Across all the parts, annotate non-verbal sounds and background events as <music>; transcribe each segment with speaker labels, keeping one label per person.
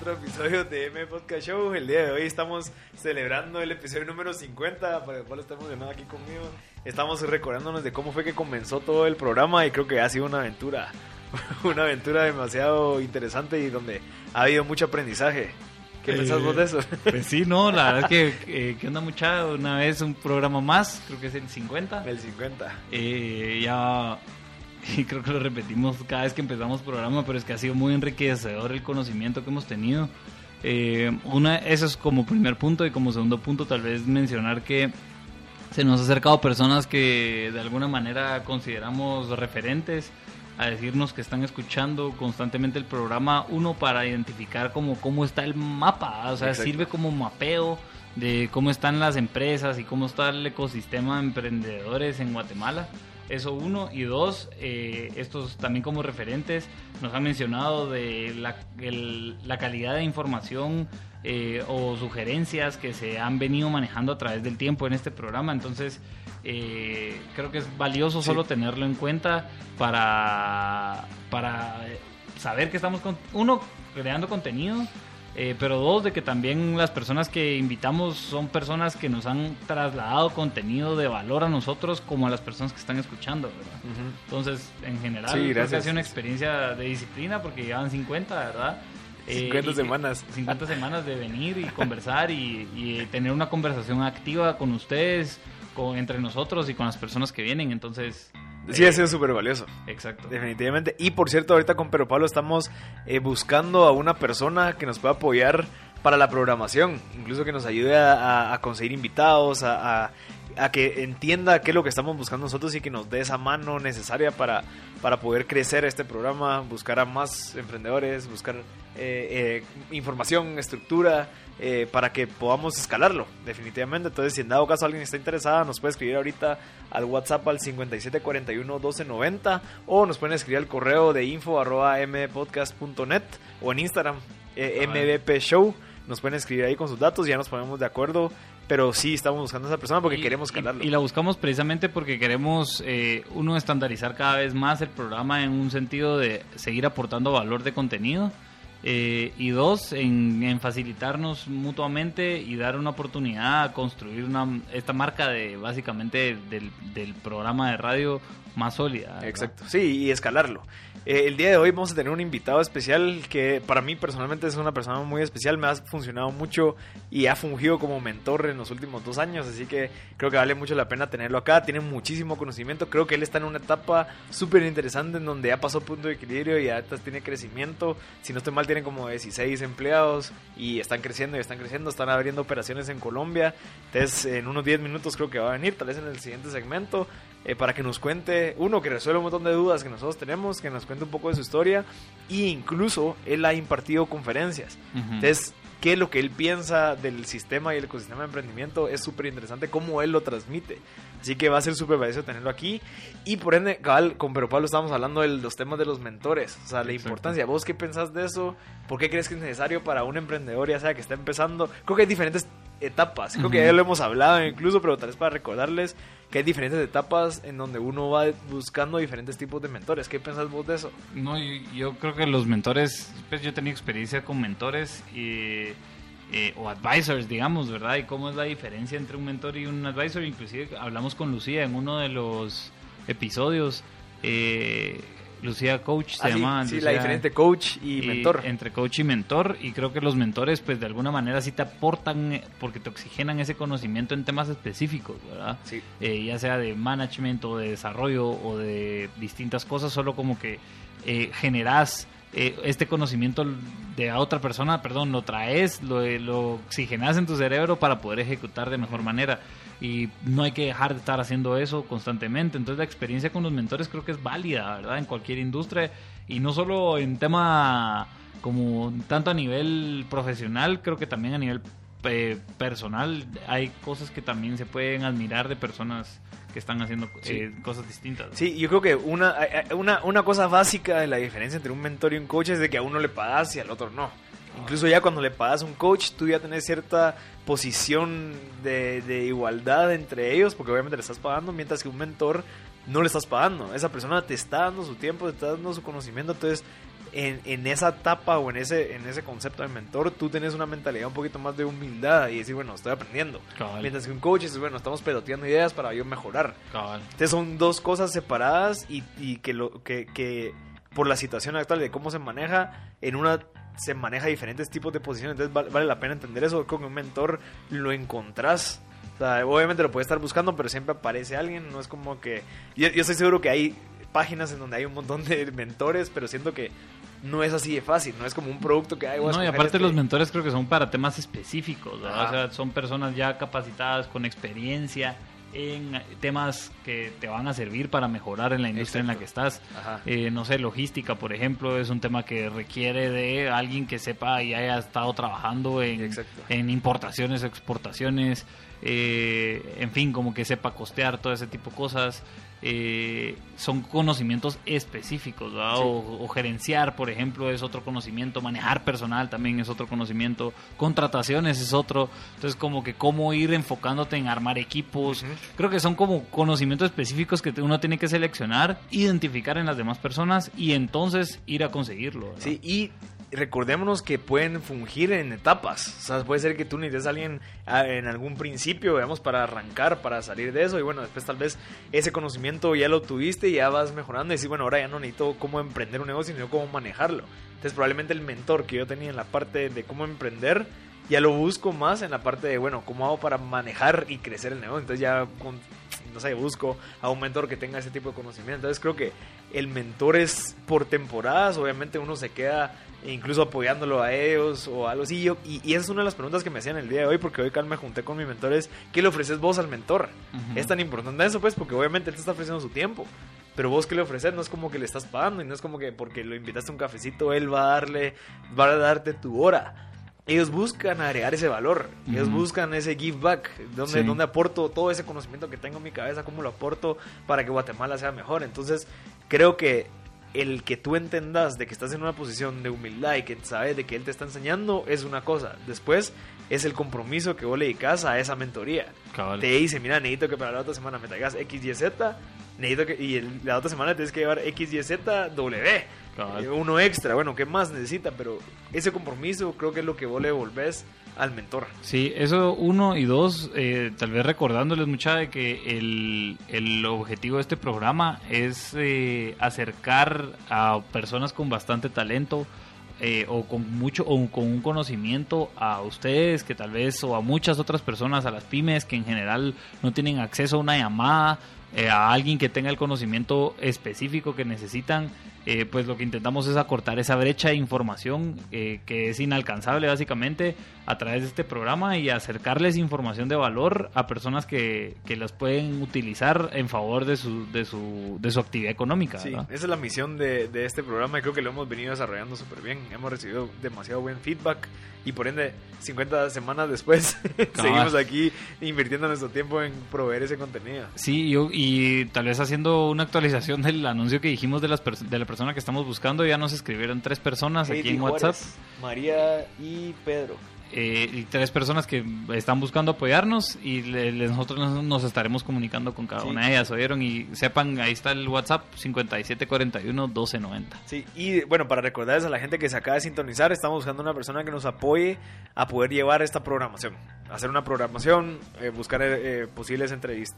Speaker 1: Otro episodio de M Podcast Show. El día de hoy estamos celebrando el episodio número 50, para el cual está emocionado aquí conmigo. Estamos recordándonos de cómo fue que comenzó todo el programa y creo que ha sido una aventura, <laughs> una aventura demasiado interesante y donde ha habido mucho aprendizaje. ¿Qué pensás vos de eso?
Speaker 2: Pues sí, no, la verdad es que, eh, ¿qué onda mucha? Una vez un programa más, creo que es el 50.
Speaker 1: El 50.
Speaker 2: Eh, ya, <laughs> y creo que lo repetimos cada vez que empezamos programa, pero es que ha sido muy enriquecedor el conocimiento que hemos tenido. Eh, una, eso es como primer punto y como segundo punto tal vez mencionar que se nos ha acercado personas que de alguna manera consideramos referentes a decirnos que están escuchando constantemente el programa, uno para identificar como cómo está el mapa, o sea,
Speaker 1: Exacto.
Speaker 2: sirve como mapeo de cómo están las empresas y cómo está el ecosistema de emprendedores en Guatemala. Eso uno. Y dos, eh, estos también como referentes nos han mencionado de la, el- la calidad de información eh, o sugerencias que se han venido manejando a través del tiempo en este programa. Entonces, eh, creo que es valioso
Speaker 1: Sí.
Speaker 2: solo tenerlo en cuenta para, para eh, saber que estamos, con, uno, creando contenido. Eh, pero dos, de que también las personas que invitamos son personas que nos han trasladado contenido de valor a nosotros como a las personas que están escuchando, ¿verdad? Entonces, en general,
Speaker 1: Sí,
Speaker 2: creo que
Speaker 1: gracias.
Speaker 2: ha sido una experiencia de disciplina porque llevan 50, ¿verdad? Eh,
Speaker 1: 50
Speaker 2: y-
Speaker 1: semanas.
Speaker 2: 50 semanas de venir y conversar y, y tener una conversación activa con ustedes, con, entre nosotros y con las personas que vienen. Entonces,
Speaker 1: Sí,
Speaker 2: eh,
Speaker 1: ha sido súper valioso.
Speaker 2: Exacto.
Speaker 1: Definitivamente. Y por cierto, ahorita con Pero Pablo estamos eh, buscando a una persona que nos pueda apoyar para la programación. Incluso que nos ayude a, a- a conseguir invitados, a, a- a que entienda qué es lo que estamos buscando nosotros y que nos dé esa mano necesaria para, para poder crecer este programa, buscar a más emprendedores, buscar eh, eh, información, estructura. Eh, para que podamos escalarlo, definitivamente. Entonces, si en dado caso alguien está interesada, nos puede escribir ahorita al WhatsApp al 5741-1290 o nos pueden escribir al correo de info arroba o en Instagram, eh, MVP Show. Nos pueden escribir ahí con sus datos, ya nos ponemos de acuerdo. Pero sí estamos buscando a esa persona porque
Speaker 2: Y-
Speaker 1: queremos
Speaker 2: y-
Speaker 1: escalarlo.
Speaker 2: Y, la buscamos precisamente porque queremos, eh, uno, estandarizar cada vez más el programa en un sentido de seguir aportando valor de contenido. Eh, y dos, en, facilitarnos mutuamente y dar una oportunidad a construir una, esta marca de básicamente del, del programa de radio más sólida.
Speaker 1: Exacto, sí, y escalarlo. Eh, el día de hoy vamos a tener un invitado especial que para mí personalmente es una persona muy especial, me ha funcionado mucho y ha fungido como mentor en los últimos dos años, así que creo que vale mucho la pena tenerlo acá, tiene muchísimo conocimiento, creo que él está en una etapa súper interesante en donde ya pasó punto de equilibrio y ya tiene crecimiento, si no estoy mal tienen como 16 empleados y están creciendo y están creciendo, están abriendo operaciones en Colombia, entonces en unos 10 minutos creo que va a venir, tal vez en el siguiente segmento, eh, para que nos cuente, uno, que resuelva un montón de dudas que nosotros tenemos, que nos cuente un poco de su historia, e incluso él ha impartido conferencias. Entonces, qué es lo que él piensa del sistema y el ecosistema de emprendimiento es súper interesante cómo él lo transmite. Así que va a ser súper valioso tenerlo aquí. Y por ende, cabal, con Pero Pablo estábamos hablando de los temas de los mentores. O sea, la
Speaker 2: Exacto.
Speaker 1: importancia. ¿Vos qué pensás de eso? ¿Por qué crees que es necesario para un emprendedor, ya sea que está empezando? Creo que hay diferentes etapas. Creo que
Speaker 2: Ujú.
Speaker 1: ya lo hemos hablado incluso, pero tal vez para recordarles que hay diferentes etapas en donde uno va buscando diferentes tipos de mentores. ¿Qué pensás vos de eso?
Speaker 2: No, yo, creo que los mentores, pues yo he tenido experiencia con mentores y, eh, o advisors, digamos, ¿verdad? Y cómo es la diferencia entre un mentor y un advisor. Inclusive hablamos con Lucía en uno de los episodios. eh, Lucía Coach se
Speaker 1: Ah, sí,
Speaker 2: llama.
Speaker 1: sí,
Speaker 2: Lucía-
Speaker 1: la diferente coach y, mentor.
Speaker 2: Entre coach y mentor. Y creo que los mentores, pues de alguna manera sí te aportan, eh, porque te oxigenan ese conocimiento en temas específicos, ¿verdad?
Speaker 1: Sí.
Speaker 2: Eh, ya sea de management o de desarrollo o de distintas cosas, solo como que eh, generas eh, este conocimiento de a otra persona, perdón, lo traes, lo, lo oxigenas en tu cerebro para poder ejecutar de mejor manera. Y no hay que dejar de estar haciendo eso constantemente. Entonces la experiencia con los mentores creo que es válida, ¿verdad? En cualquier industria. Y no solo en tema como tanto a nivel profesional, creo que también a nivel eh, personal hay cosas que también se pueden admirar de personas que están haciendo eh, cosas distintas.
Speaker 1: Sí, yo creo que una, una, una cosa básica de la diferencia entre un mentor y un coach es de que a uno le pagas y al otro no. Incluso ya cuando le pagas a un coach, tú ya tenés cierta posición de, de, igualdad entre ellos, porque obviamente le estás pagando, mientras que un mentor no le estás pagando. Esa persona te está dando su tiempo, te está dando su conocimiento, entonces en, en, esa etapa o en ese, en ese concepto de mentor, tú tienes una mentalidad un poquito más de humildad y decir, bueno, estoy aprendiendo. Mientras que un coach es, bueno, estamos peloteando ideas para yo mejorar. Entonces son dos cosas separadas y, y que, lo, que, que por la situación actual de cómo se maneja, en una se maneja diferentes tipos de posiciones, entonces vale, vale la pena entender eso, con un mentor lo encontrás. O sea, obviamente lo puedes estar buscando, pero siempre aparece alguien, no es como que... Yo, yo estoy seguro que hay páginas en donde hay un montón de mentores, pero siento que no es así de fácil, no es como un producto que hay.
Speaker 2: No, y aparte los mentores creo que son para temas específicos, o sea, son personas ya capacitadas con experiencia en temas que te van a servir para mejorar en la industria en la que estás. Eh, no sé, logística, por ejemplo, es un tema que requiere de alguien que sepa y haya estado trabajando en, en importaciones, exportaciones, eh, en fin, como que sepa costear todo ese tipo de cosas. Eh, son conocimientos específicos, o, gerenciar, por ejemplo, es otro conocimiento, manejar personal también es otro conocimiento, contrataciones es otro, entonces como que cómo ir enfocándote en armar equipos, creo que son como conocimientos específicos que uno tiene que seleccionar, identificar en las demás personas y entonces ir a conseguirlo.
Speaker 1: Sí, y recordémonos que pueden fungir en etapas. O sea, puede ser que tú necesites a alguien ah, en algún principio, digamos, para arrancar, para salir de eso. Y bueno, después tal vez ese conocimiento ya lo tuviste y ya vas mejorando. Y decir, bueno, ahora ya no necesito cómo emprender un negocio, sino cómo manejarlo. Entonces, probablemente el mentor que yo tenía en la parte de cómo emprender, ya lo busco más en la parte de, bueno, cómo hago para manejar y crecer el negocio. Entonces, ya no sé, busco a un mentor que tenga ese tipo de conocimiento. Entonces creo que el mentor es por temporadas, obviamente uno se queda incluso apoyándolo a ellos o algo así. Yo, y, esa es una de las preguntas que me hacían el día de hoy, porque hoy me junté con mi mentor, es ¿qué le ofreces vos al mentor? Es tan importante eso, pues, porque obviamente él te está ofreciendo su tiempo. Pero vos qué le ofreces, no es como que le estás pagando y no es como que porque lo invitaste a un cafecito, él va a darle, va a darte tu hora ellos buscan agregar ese valor, ellos buscan ese give back, donde, donde aporto todo ese conocimiento que tengo en mi cabeza, cómo lo aporto para que Guatemala sea mejor. Entonces, creo que el que tú entendas de que estás en una posición de humildad y que sabes de que él te está enseñando es una cosa. Después es el compromiso que vos le dedicas a esa mentoría. Te dice, mira, necesito que para la otra semana me traigas X, Y, Z, necesito que, y la otra semana tienes que llevar X, Y, Z, W. Eh, uno extra, bueno, ¿qué más necesita? Pero ese compromiso creo que es lo que vos le al mentor.
Speaker 2: Sí, eso uno y dos, eh, tal vez recordándoles mucha de que el, el objetivo de este programa es eh, acercar a personas con bastante talento o con mucho o con un conocimiento a ustedes que tal vez o a muchas otras personas, a las pymes que en general no tienen acceso a una llamada, a alguien que tenga el conocimiento específico que necesitan eh, pues lo que intentamos es acortar esa brecha de información eh, que es inalcanzable básicamente a través de este programa y acercarles información de valor a personas que, que las pueden utilizar en favor de su, de su, de su actividad económica.
Speaker 1: Sí, esa es la misión de, de este programa y creo que lo hemos venido desarrollando súper bien. Hemos recibido demasiado buen feedback y por ende 50 semanas después <laughs> seguimos aquí invirtiendo nuestro tiempo en proveer ese contenido.
Speaker 2: Sí, yo, y tal vez haciendo una actualización del anuncio que dijimos de, las de la persona que estamos buscando, ya nos escribieron tres personas aquí en WhatsApp.
Speaker 1: María y Pedro.
Speaker 2: Eh, y tres personas que están buscando apoyarnos y nosotros nos, estaremos comunicando con cada una de ellas, ¿oyeron? Y sepan, ahí está el WhatsApp 5741-1290.
Speaker 1: Sí, y bueno, para recordarles a la gente que se acaba de sintonizar, estamos buscando una persona que nos apoye a poder llevar esta programación. hacer una programación, eh, buscar eh, posibles entrevist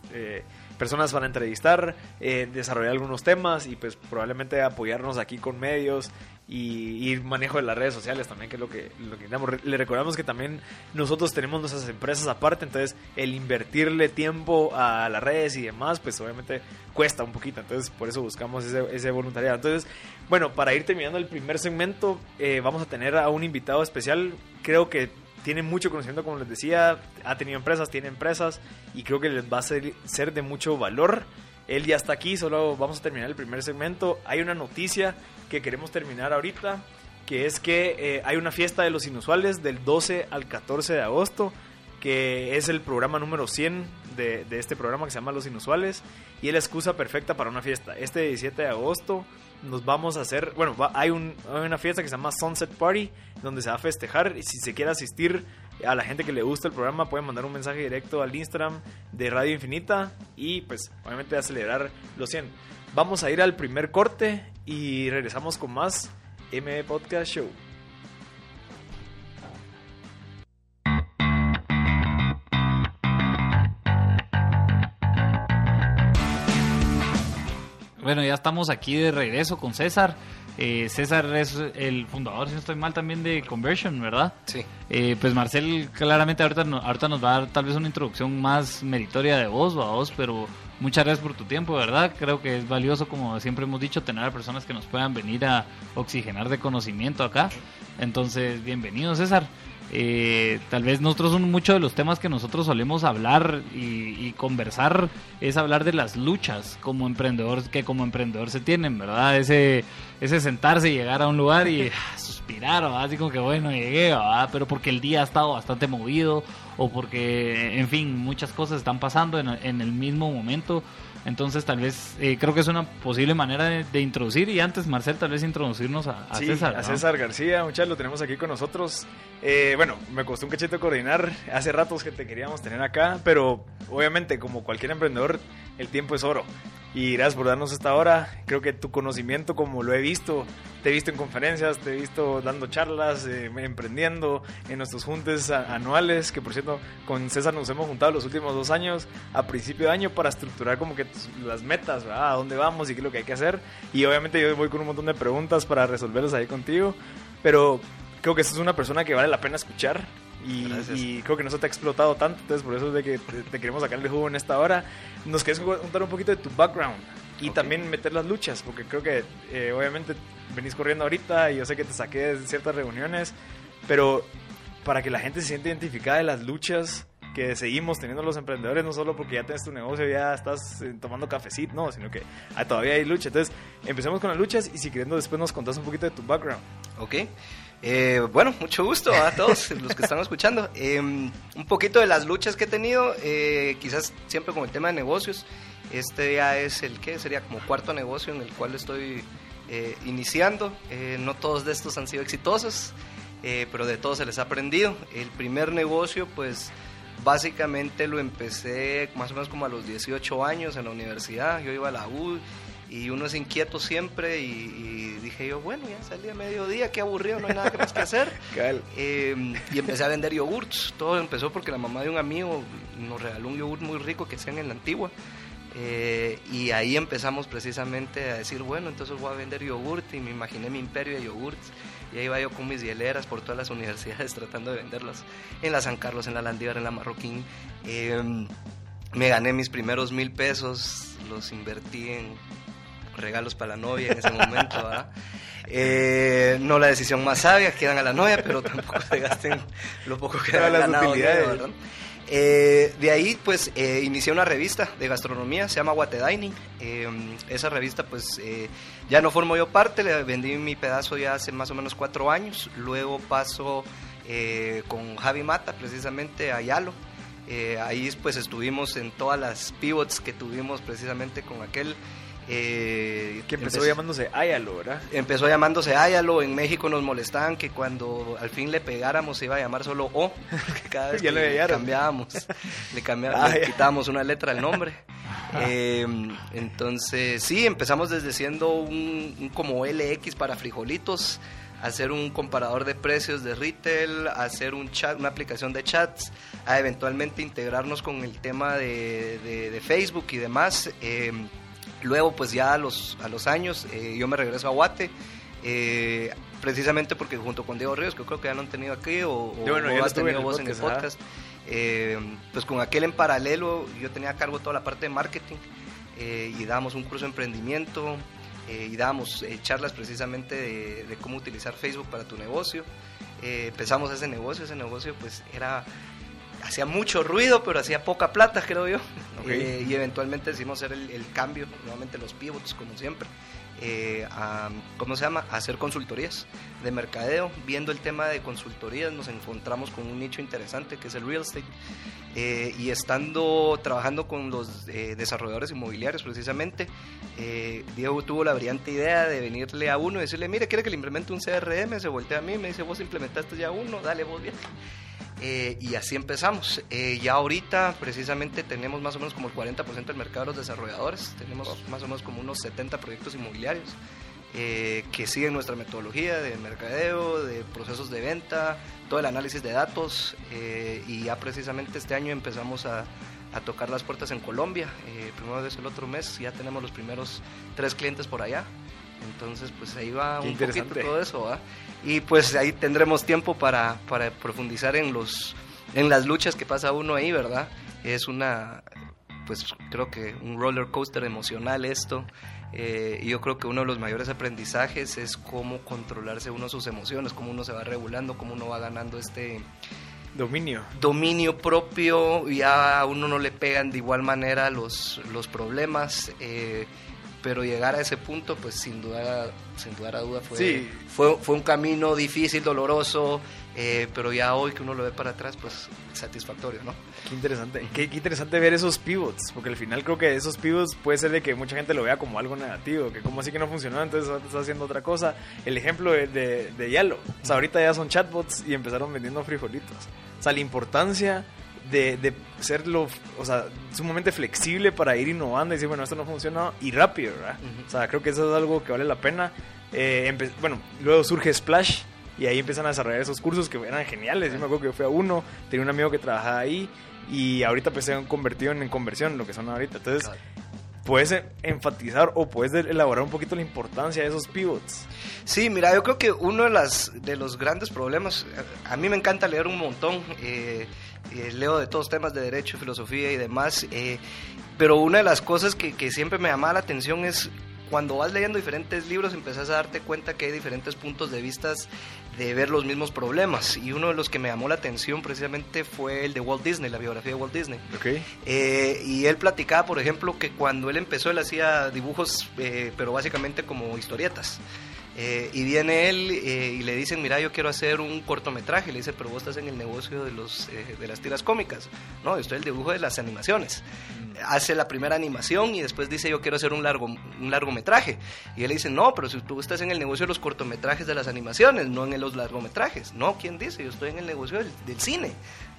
Speaker 1: personas para entrevistar, desarrollar algunos temas y pues probablemente apoyarnos aquí con medios y, manejo de las redes sociales también, que es lo que, lo que Le recordamos que también nosotros tenemos nuestras empresas aparte, entonces el invertirle tiempo a las redes y demás, pues obviamente cuesta un poquito, entonces por eso buscamos ese, voluntariado. Entonces, bueno, para ir terminando el primer segmento, eh, vamos a tener a un invitado especial, creo que tiene mucho conocimiento, como les decía, ha tenido empresas, tiene empresas y creo que les va a ser de mucho valor. Él ya está aquí, solo vamos a terminar el primer segmento. Hay una noticia que queremos terminar ahorita, que es que eh, hay una fiesta de los inusuales del 12 al 14 de agosto, que es el programa número 100 de, este programa que se llama Los Inusuales, y es la excusa perfecta para una fiesta. Este 17 de agosto nos vamos a hacer, bueno, hay, un, hay una fiesta que se llama Sunset Party, donde se va a festejar, y si se quiere asistir a la gente que le gusta el programa pueden mandar un mensaje directo al Instagram de Radio Infinita y pues obviamente a celebrar los 100. Vamos a ir al primer corte y regresamos con más M Podcast Show.
Speaker 2: Bueno, ya estamos aquí de regreso con César. Eh, César es el fundador, si no estoy mal, también de Conversion, ¿verdad?
Speaker 3: Sí.
Speaker 2: Eh, pues Marcel claramente ahorita, ahorita nos va a dar tal vez una introducción más meritoria de vos, a vos, pero muchas gracias por tu tiempo, ¿verdad? Creo que es valioso, como siempre hemos dicho, tener a personas que nos puedan venir a oxigenar de conocimiento acá. Entonces, bienvenido César. Eh, tal vez nosotros muchos de los temas que nosotros solemos hablar y, conversar es hablar de las luchas como emprendedor que como emprendedor se tienen, ¿verdad? Ese, ese sentarse y llegar a un lugar y ah, suspirar, Así como que bueno, llegué, Pero porque el día ha estado bastante movido o porque, en fin, muchas cosas están pasando en, en el mismo momento entonces, tal vez eh, creo que es una posible manera de, introducir. Y antes, Marcel, tal vez introducirnos a,
Speaker 1: sí,
Speaker 2: César.
Speaker 1: A César García, muchachos, lo tenemos aquí con nosotros. Eh, bueno, me costó un cachito coordinar. Hace ratos que te queríamos tener acá, pero obviamente, como cualquier emprendedor, el tiempo es oro. Y gracias por darnos esta hora. Creo que tu conocimiento, como lo he visto, te he visto en conferencias, te he visto dando charlas, eh, emprendiendo en nuestros juntes anuales, que por cierto, con César nos hemos juntado los últimos dos años, a principio de año, para estructurar como que las metas, ¿verdad? a dónde vamos y qué es lo que hay que hacer. Y obviamente yo voy con un montón de preguntas para resolverlas ahí contigo. Pero creo que es una persona que vale la pena escuchar y, creo que no se te ha explotado tanto, entonces por eso es de que te, queremos sacar el jugo en esta hora. Nos quieres contar un poquito de tu background y también meter las luchas, porque creo que eh, obviamente venís corriendo ahorita y yo sé que te saqué de ciertas reuniones, pero para que la gente se sienta identificada de las luchas que seguimos teniendo los emprendedores, no solo porque ya tienes tu negocio, ya estás eh, tomando cafecito, no, sino que ah, todavía hay lucha. Entonces, empecemos con las luchas y si queriendo después nos contás un poquito de tu background.
Speaker 3: Ok. Eh, bueno, mucho gusto a todos los que están escuchando. Em, un poquito de las luchas que he tenido, eh, quizás siempre con el tema de negocios. Este ya es el que sería como cuarto negocio en el cual estoy eh, iniciando. no todos de estos han sido exitosos, pero de todos se les ha aprendido. El primer negocio, pues básicamente lo empecé más o menos como a los 18 años en la universidad. Yo iba a la U y uno es inquieto siempre y, dije yo, bueno, ya salí a mediodía, qué aburrido, no hay nada que más que hacer. <laughs> Em, y empecé a vender yogurts. Todo empezó porque la mamá de un amigo nos regaló un yogurt muy rico que hacían en la antigua. Eh, y ahí empezamos precisamente a decir, bueno, entonces voy a vender yogurt y me imaginé mi imperio de yogurts. Y ahí iba yo con mis hieleras por todas las <laughs> universidades tratando de venderlas. En la San Carlos, en la Landívar, en la Marroquín. Em, me gané mis primeros mil pesos, los invertí en regalos para la novia en ese momento, eh, no la decisión más sabia, quedan a la novia, pero tampoco se gasten lo poco que han ganado. Eh, de ahí, pues, eh, inicié una revista de gastronomía, se llama Guate Dining. esa revista, pues, ya no formo yo parte, le vendí mi pedazo ya hace más o menos cuatro años. Luego paso con Javi Mata, precisamente, a Yalo. ahí, pues, estuvimos en todas las pivots que tuvimos precisamente con aquel
Speaker 1: eh, que empezó, llamándose Ayalo, ¿verdad?
Speaker 3: Empezó llamándose Ayalo. En México nos molestaban que cuando al fin le pegáramos se iba a llamar solo O. <laughs> cada <laughs> vez que le cambiábamos, le, cambiábamos, ah, quitábamos una letra al nombre. <laughs> Eh, entonces, sí, empezamos desde siendo un, como LX para frijolitos hacer un comparador de precios de retail, hacer un chat, una aplicación de chats, a eventualmente integrarnos con el tema de, de- de Facebook y demás. Eh, luego, pues ya a los, a los años, eh, yo me regreso a Guate. eh, precisamente porque junto con Diego Ríos, que creo que ya lo han tenido aquí, o, o-
Speaker 1: bueno,
Speaker 3: has tenido vos en el
Speaker 1: podcast,
Speaker 3: eh, pues con aquel en paralelo yo tenía a cargo toda la parte de marketing eh, y dábamos un curso de emprendimiento y dábamos charlas precisamente de, de cómo utilizar Facebook para tu negocio. Empezamos ese negocio, ese negocio pues era hacía mucho ruido, pero hacía poca plata, creo yo. Eh, y eventualmente decidimos hacer el, el cambio, nuevamente los pivots, como siempre, eh, a, ¿cómo se llama? A hacer consultorías de mercadeo. Viendo el tema de consultorías, nos encontramos con un nicho interesante que es el real estate. Eh, y estando trabajando con los eh, desarrolladores inmobiliarios precisamente, Diego tuvo la brillante idea de venirle a uno y decirle, mire, ¿quiere que le implemente un CRM? Se voltea a mí, me dice, vos implementaste ya uno, dale vos bien. Eh, y así empezamos. Eh, ya ahorita precisamente tenemos más o menos como el 40% del mercado de los desarrolladores. Tenemos más o menos como unos 70 proyectos inmobiliarios eh, que siguen nuestra metodología de mercadeo, de procesos de venta, todo el análisis de datos. y ya precisamente este año empezamos a, a tocar las puertas en Colombia. Primero es el otro mes, ya tenemos los primeros tres clientes por allá. Entonces, pues ahí va
Speaker 1: Qué
Speaker 3: un poquito todo eso, ¿va? Y pues ahí tendremos tiempo para, para profundizar en los en las luchas que pasa uno ahí, ¿verdad? Es una pues creo que un roller coaster emocional esto. Eh, y yo creo que uno de los mayores aprendizajes es cómo controlarse uno sus emociones, cómo uno se va regulando, cómo uno va ganando este
Speaker 1: Dominio.
Speaker 3: dominio propio, ya a uno no le pegan de igual manera los, los problemas, eh, pero llegar a ese punto, pues sin duda, sin duda a duda fue,
Speaker 1: Sí.
Speaker 3: fue, fue un camino difícil, doloroso, eh, pero ya hoy que uno lo ve para atrás, pues satisfactorio, ¿no?
Speaker 1: Qué interesante. Qué, qué interesante ver esos pivots. Porque al final creo que esos pivots puede ser de que mucha gente lo vea como algo negativo. Que como así que no funcionó, entonces está haciendo otra cosa. El ejemplo de, de, de Yalo. O sea, ahorita ya son chatbots y empezaron vendiendo frijolitos. O sea, la importancia de, de serlo, o sea, sumamente flexible para ir innovando y decir, bueno, esto no funciona y rápido, ¿verdad? O sea, creo que eso es algo que vale la pena. Eh, bueno, luego surge Splash y ahí empiezan a desarrollar esos cursos que eran geniales. Yo me acuerdo que yo fui a uno, tenía un amigo que trabajaba ahí y ahorita pues se han convertido en, en conversión, lo que son ahorita. Entonces, puedes eh, enfatizar o puedes de- elaborar un poquito la importancia de esos pivots.
Speaker 3: Sí, mira, yo creo que uno de, las, de los grandes problemas, a a mí me encanta leer un montón, eh, eh, leo de todos temas de derecho, filosofía y demás, eh, pero una de las cosas que, que siempre me llamaba la atención es cuando vas leyendo diferentes libros empezás a darte cuenta que hay diferentes puntos de vista de ver los mismos problemas y uno de los que me llamó la atención precisamente fue el de Walt Disney, la biografía de Walt Disney.
Speaker 1: ¿Ok?
Speaker 3: Eh, y él platicaba, por ejemplo, que cuando él empezó, él hacía dibujos, eh, pero básicamente como historietas. Eh, y viene él eh, y le dicen, mira, yo quiero hacer un cortometraje. Le dice, pero vos estás en el negocio de, los, eh, de las tiras cómicas. No, yo estoy en el dibujo de las animaciones. Hace la primera animación y después dice, yo quiero hacer un, largo, un largometraje. Y él le dice, no, pero si tú estás en el negocio de los cortometrajes de las animaciones, no en los largometrajes. No, ¿quién dice? Yo estoy en el negocio del, del cine.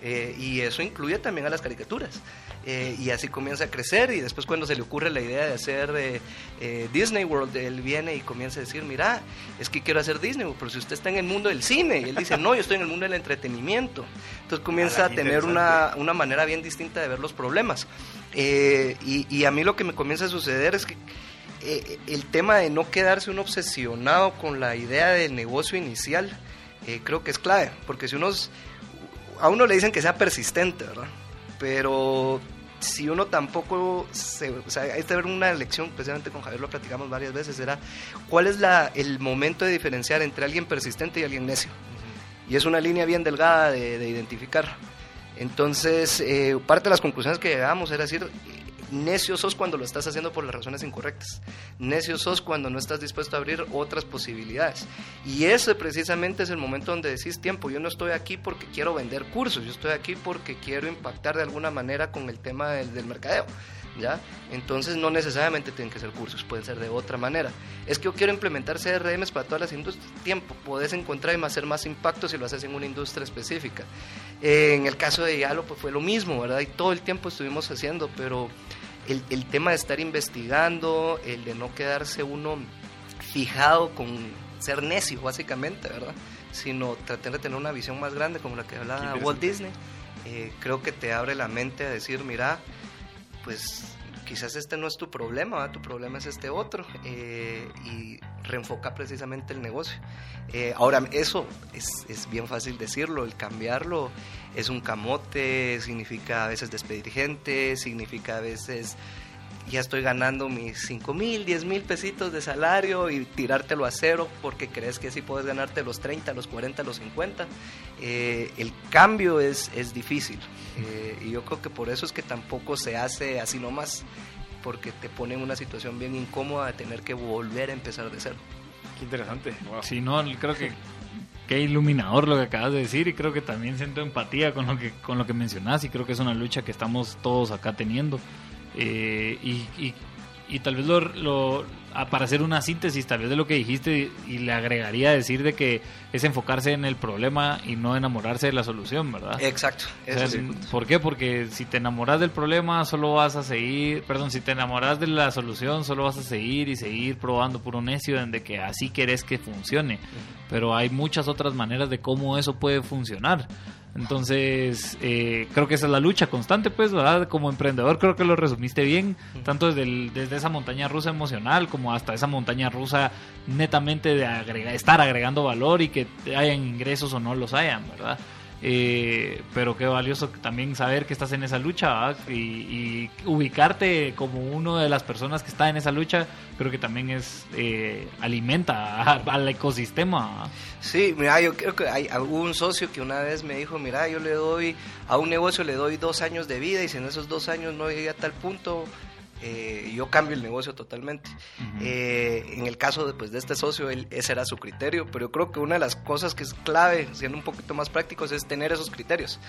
Speaker 3: Eh, y eso incluye también a las caricaturas. Eh, y así comienza a crecer y después cuando se le ocurre la idea de hacer eh, eh, Disney World, él viene y comienza a decir, mira, es que quiero hacer Disney, World, pero si usted está en el mundo del cine, y él dice, no, yo estoy en el mundo del entretenimiento. Entonces comienza
Speaker 1: Ala,
Speaker 3: a tener una, una manera bien distinta de ver los problemas. Eh, y, y a mí lo que me comienza a suceder es que eh, el tema de no quedarse uno obsesionado con la idea del negocio inicial, creo que es clave, porque si uno a uno le dicen que sea persistente, ¿verdad? Pero si uno tampoco, se, o sea, hay que ver una elección, precisamente con Javier lo platicamos varias veces, era cuál es la, el momento de diferenciar entre alguien persistente y alguien necio. Y es una línea bien delgada de, de identificar. Entonces, eh, parte de las conclusiones que llegamos era decir, necio sos cuando lo estás haciendo por las razones incorrectas. Necio sos cuando no estás dispuesto a abrir otras posibilidades. Y ese precisamente es el momento donde decís tiempo. Yo no estoy aquí porque quiero vender cursos, yo estoy aquí porque quiero impactar de alguna manera con el tema del, mercadeo. ¿Ya? Entonces no necesariamente tienen que ser cursos, pueden ser de otra manera. Es que yo quiero implementar CRMs para todas las industrias. Tiempo, puedes encontrar y hacer más impacto si lo haces en una industria específica. Eh, en el caso de Yalo pues fue lo mismo, ¿verdad? Y todo el tiempo estuvimos haciendo, pero el, el tema de estar investigando, el de no quedarse uno fijado con ser necio, básicamente, ¿verdad? Sino tratar de tener una visión más grande, como la que hablaba Walt Disney. Eh, creo que te abre la mente a decir, mira, pues quizás este no es tu problema, tu problema es este otro, eh, y reenfoca precisamente el negocio. Eh, ahora, eso es, es, bien fácil decirlo, el cambiarlo es un camote, significa a veces despedir gente, significa a veces ya estoy ganando mis 5 mil, 10 mil pesitos de salario y tirártelo a cero porque crees que así puedes ganarte los 30, los 40, los 50. Eh, el cambio es, es difícil eh, y yo creo que por eso es que tampoco se hace así nomás, porque te pone en una situación bien incómoda de tener que volver a empezar de cero.
Speaker 1: Qué interesante.
Speaker 2: Sí, no, creo que qué iluminador lo que acabas de decir y creo que también siento empatía con lo que con lo que mencionas y creo que es una lucha que estamos todos acá teniendo. Eh, y, y, tal vez lo, lo, para hacer una síntesis tal vez de lo que dijiste y, le agregaría decir de que es enfocarse en el problema y no enamorarse de la solución, ¿verdad?
Speaker 3: Exacto.
Speaker 2: ¿Por qué? Porque si te enamoras del problema solo vas a seguir, perdón, si te enamoras de la solución solo vas a seguir y seguir probando por un necio de que así querés que funcione, pero hay muchas otras maneras de cómo eso puede funcionar. Entonces, eh, creo que esa es la lucha constante, pues, ¿verdad? Como emprendedor, creo que lo resumiste bien, tanto desde, desde esa montaña rusa emocional como hasta esa montaña rusa netamente de agregar, estar agregando valor y que hayan ingresos o no los hayan, ¿verdad? Eh, pero qué valioso también saber que estás en esa lucha y, ubicarte como uno de las personas que está en esa lucha, creo que también es eh, alimenta al ecosistema.
Speaker 3: Sí, mira, yo creo que hay un socio que una vez me dijo, mira, yo le doy a un negocio le doy dos años de vida y si en esos dos años no llegué a tal punto, eh, yo cambio el negocio totalmente. Eh, en el caso de, pues, de este socio, él, ese era su criterio, pero yo creo que una de las cosas que es clave, siendo un poquito más prácticos, es tener esos criterios.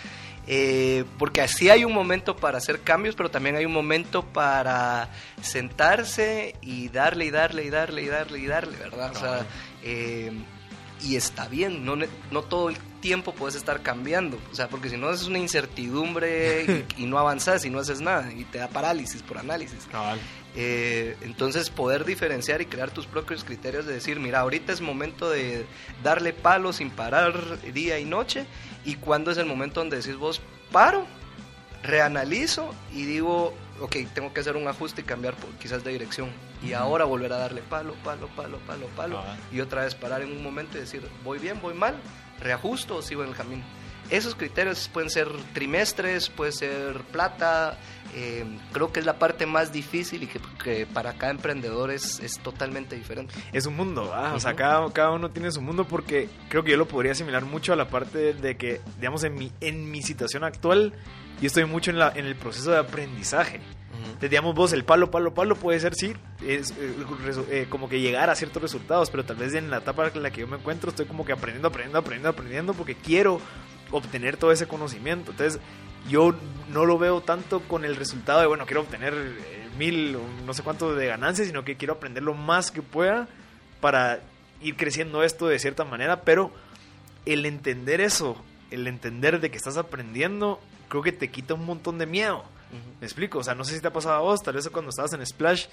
Speaker 3: Eh, porque así hay un momento para hacer cambios, pero también hay un momento para sentarse y darle y darle y darle y darle y darle, ¿verdad? O sea, y está bien, no, no todo el tiempo puedes estar cambiando, o sea, porque si no es una incertidumbre y, no avanzas y no haces nada y te da parálisis por análisis. Eh, entonces poder diferenciar y crear tus propios criterios de decir, mira, ahorita es momento de darle palo sin parar día y noche y cuando es el momento donde decís vos, paro, reanalizo y digo, ok, tengo que hacer un ajuste y cambiar quizás de dirección. Y ahora volver a darle palo, palo, palo, palo, palo. Y otra vez parar en un momento y decir, voy bien, voy mal, reajusto o sigo en el camino. Esos criterios pueden ser trimestres, puede ser plata. Eh, creo que es la parte más difícil y que, para cada emprendedor es, es, totalmente diferente.
Speaker 1: Es un mundo, o sea, cada, cada uno tiene su mundo porque creo que yo lo podría asimilar mucho a la parte de que, digamos, en mi, en mi situación actual, yo estoy mucho en, la, en el proceso de aprendizaje. Digamos vos, el palo, palo, palo puede ser, sí, es, eh, eh, como que llegar a ciertos resultados, pero tal vez en la etapa en la que yo me encuentro estoy como que aprendiendo, aprendiendo, aprendiendo, aprendiendo, porque quiero obtener todo ese conocimiento. Entonces, yo no lo veo tanto con el resultado de, bueno, quiero obtener eh, mil o no sé cuánto de ganancias, sino que quiero aprender lo más que pueda para ir creciendo esto de cierta manera, pero el entender eso, el entender de que estás aprendiendo, creo que te quita un montón de miedo. ¿Me explico? O sea, no sé si te ha pasado a vos, tal vez cuando estabas en Splash,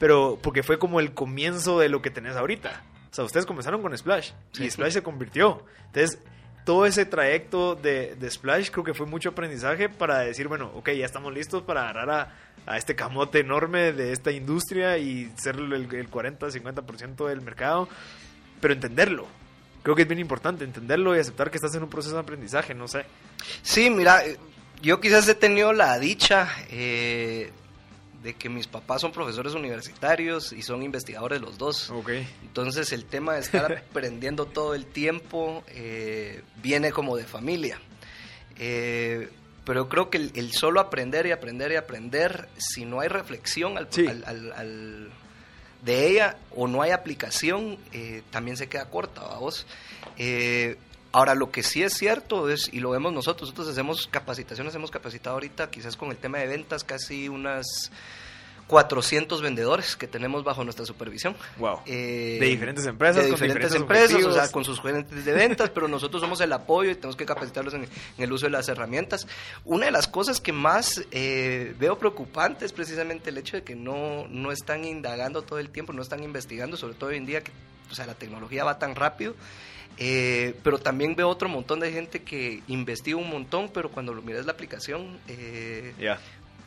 Speaker 1: pero porque fue como el comienzo de lo que tenés ahorita. O sea, ustedes comenzaron con Splash y Splash se convirtió. Entonces, todo ese trayecto de, Splash creo que fue mucho aprendizaje para decir, bueno, ok, ya estamos listos para agarrar a, este camote enorme de esta industria y ser el, el 40-50% del mercado, pero entenderlo. Creo que es bien importante entenderlo y aceptar que estás en un proceso de aprendizaje, no sé.
Speaker 3: Sí, mira, yo quizás he tenido la dicha eh, de que mis papás son profesores universitarios y son investigadores los dos.
Speaker 1: Okay.
Speaker 3: Entonces el tema de estar <laughs> aprendiendo todo el tiempo eh, viene como de familia. Eh, pero creo que el, solo aprender y aprender y aprender, si no hay reflexión al, de ella o no hay aplicación, también se queda corta, vos. Ahora, lo que sí es cierto es, y lo vemos nosotros, nosotros hacemos capacitaciones, hemos capacitado ahorita quizás con el tema de ventas casi unas 400 vendedores que tenemos bajo nuestra supervisión.
Speaker 1: Wow. Eh, de diferentes empresas,
Speaker 3: de diferentes, empresas, o sea, con sus gerentes de ventas, pero nosotros somos el apoyo y tenemos que capacitarlos en, el uso de las herramientas. Una de las cosas que más eh, veo preocupante es precisamente el hecho de que no, no están indagando todo el tiempo, no están investigando, sobre todo hoy en día que o sea, la tecnología va tan rápido. Eh, pero también veo otro montón de gente que investiga un montón, pero cuando lo miras la aplicación, eh,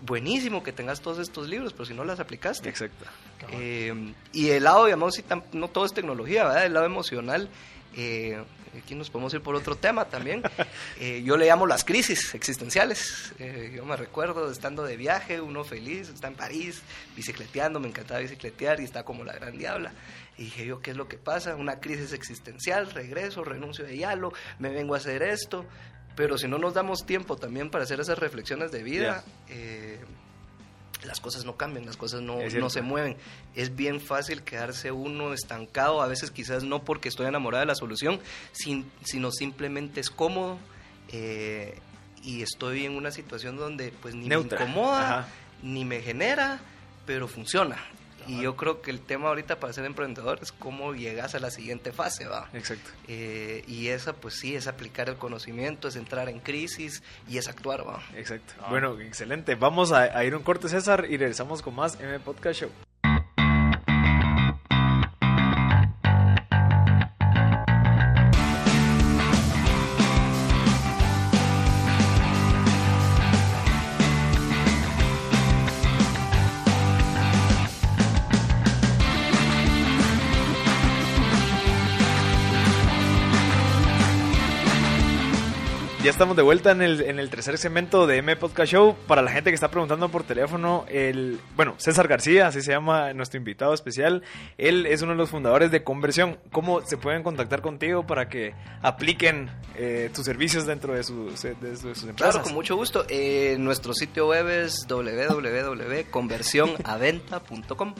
Speaker 3: buenísimo que tengas todos estos libros, pero si no las aplicaste.
Speaker 1: Exacto.
Speaker 3: Eh, y el lado, digamos, si no todo es tecnología, ¿verdad? El lado emocional. Eh, aquí nos podemos ir por otro tema también. <laughs> Eh, yo le llamo las crisis existenciales. yo me recuerdo estando de viaje, uno feliz, está en París, bicicleteando, me encantaba bicicletear y está como la gran diabla. Y dije yo, ¿qué es lo que pasa? Una crisis existencial, regreso, renuncio de Yalo, me vengo a hacer esto. Pero si no nos damos tiempo también para hacer esas reflexiones de vida, eh, las cosas no cambian, las cosas no, no, se mueven. Es bien fácil quedarse uno estancado, a veces quizás no porque estoy enamorada de la solución, sino simplemente es cómodo eh, y estoy en una situación donde pues ni me incomoda, ni me genera, pero funciona. Y yo creo que el tema ahorita para ser emprendedor es cómo llegas a la siguiente fase, ¿va?
Speaker 1: Exacto.
Speaker 3: Eh, y esa, pues sí, es aplicar el conocimiento, es entrar en crisis y es actuar, ¿va?
Speaker 1: Exacto. Ah. Bueno, excelente. Vamos a, a ir un corte, César, y regresamos con más M Podcast Show. Estamos de vuelta en el, en el tercer segmento de M Podcast Show. Para la gente que está preguntando por teléfono, el, bueno, César García, así se llama nuestro invitado especial. Él es uno de los fundadores de Conversión. ¿Cómo se pueden contactar contigo para que apliquen eh, tus servicios dentro de, sus, de, sus empresas?
Speaker 3: Claro, con mucho gusto. Eh, nuestro sitio web es www.conversionaventa.com.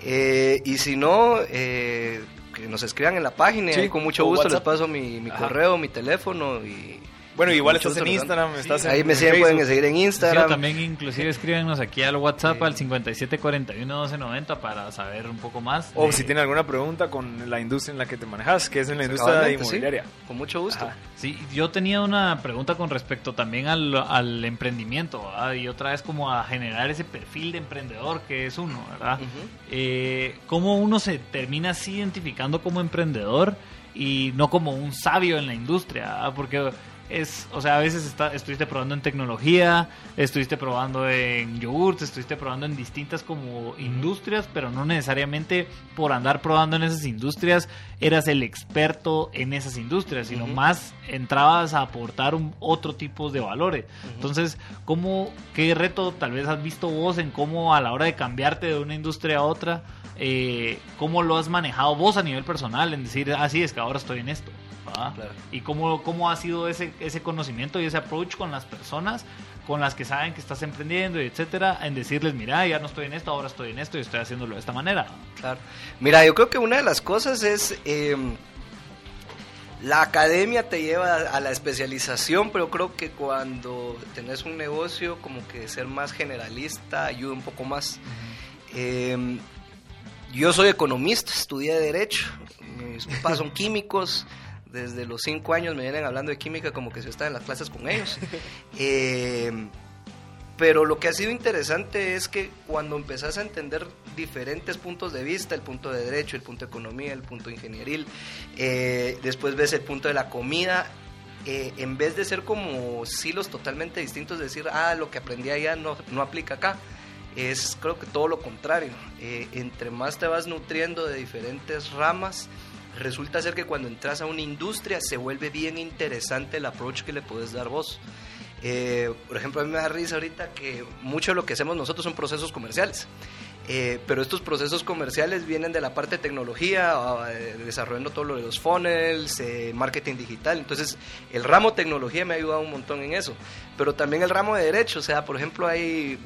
Speaker 3: Eh, y si no, eh, que nos escriban en la página y con mucho gusto les paso mi, mi correo, mi teléfono y
Speaker 1: bueno, igual estás en Instagram, estás
Speaker 3: Ahí me siguen, pueden seguir en Instagram.
Speaker 2: también inclusive escríbenos aquí al WhatsApp al 57411290 para saber un poco más.
Speaker 1: O si tienen alguna pregunta con la industria en la que te manejas, que es en la industria inmobiliaria.
Speaker 3: con mucho gusto.
Speaker 2: Sí, yo tenía una pregunta con respecto también al, emprendimiento, Y otra vez como a generar ese perfil de emprendedor que es uno, ¿verdad? Eh, ¿Cómo uno se termina así identificando como emprendedor y no como un sabio en la industria? Porque es, o sea, a veces está, estuviste probando en tecnología, estuviste probando en yogurts, estuviste probando en distintas como industrias, pero no necesariamente por andar probando en esas industrias eras el experto en esas industrias, sino más entrabas a aportar un, otro tipo de valores. Entonces, ¿cómo, qué reto tal vez has visto vos en cómo a la hora de cambiarte de una industria a otra, eh, cómo lo has manejado vos a nivel personal en decir, así ah, es que ahora estoy en esto? Y cómo, cómo ha sido ese, ese conocimiento y ese approach con las personas con las que saben que estás emprendiendo etcétera, en decirles, mira, ya no estoy en esto, ahora estoy en esto y estoy haciéndolo de esta manera.
Speaker 3: Claro. Mira, yo creo que una de las cosas es... Em, la academia te lleva a la especialización, pero creo que cuando tenés un negocio, como que ser más generalista ayuda un poco más. Em, yo soy economista, estudié Derecho, mis papás son químicos, desde los cinco años me vienen hablando de química como que se está en las clases con ellos. <laughs> Eh, pero lo que ha sido interesante es que cuando empezás a entender diferentes puntos de vista, el punto de derecho, el punto de economía, el punto ingenieril, eh, después ves el punto de la comida, eh, en vez de ser como silos totalmente distintos, decir, ah, lo que aprendí allá no, no aplica acá, es creo que todo lo contrario. entre más te vas nutriendo de diferentes ramas, resulta ser que cuando entras a una industria se vuelve bien interesante el approach que le puedes dar vos. Eh, por ejemplo, a mí me da risa ahorita que mucho de lo que hacemos nosotros son procesos comerciales. Eh, pero estos procesos comerciales vienen de la parte de tecnología, desarrollando todo lo de los funnels, eh, marketing digital. Entonces, el ramo tecnología me ha ayudado un montón en eso. Pero también el ramo de derecho, o sea, por ejemplo, hay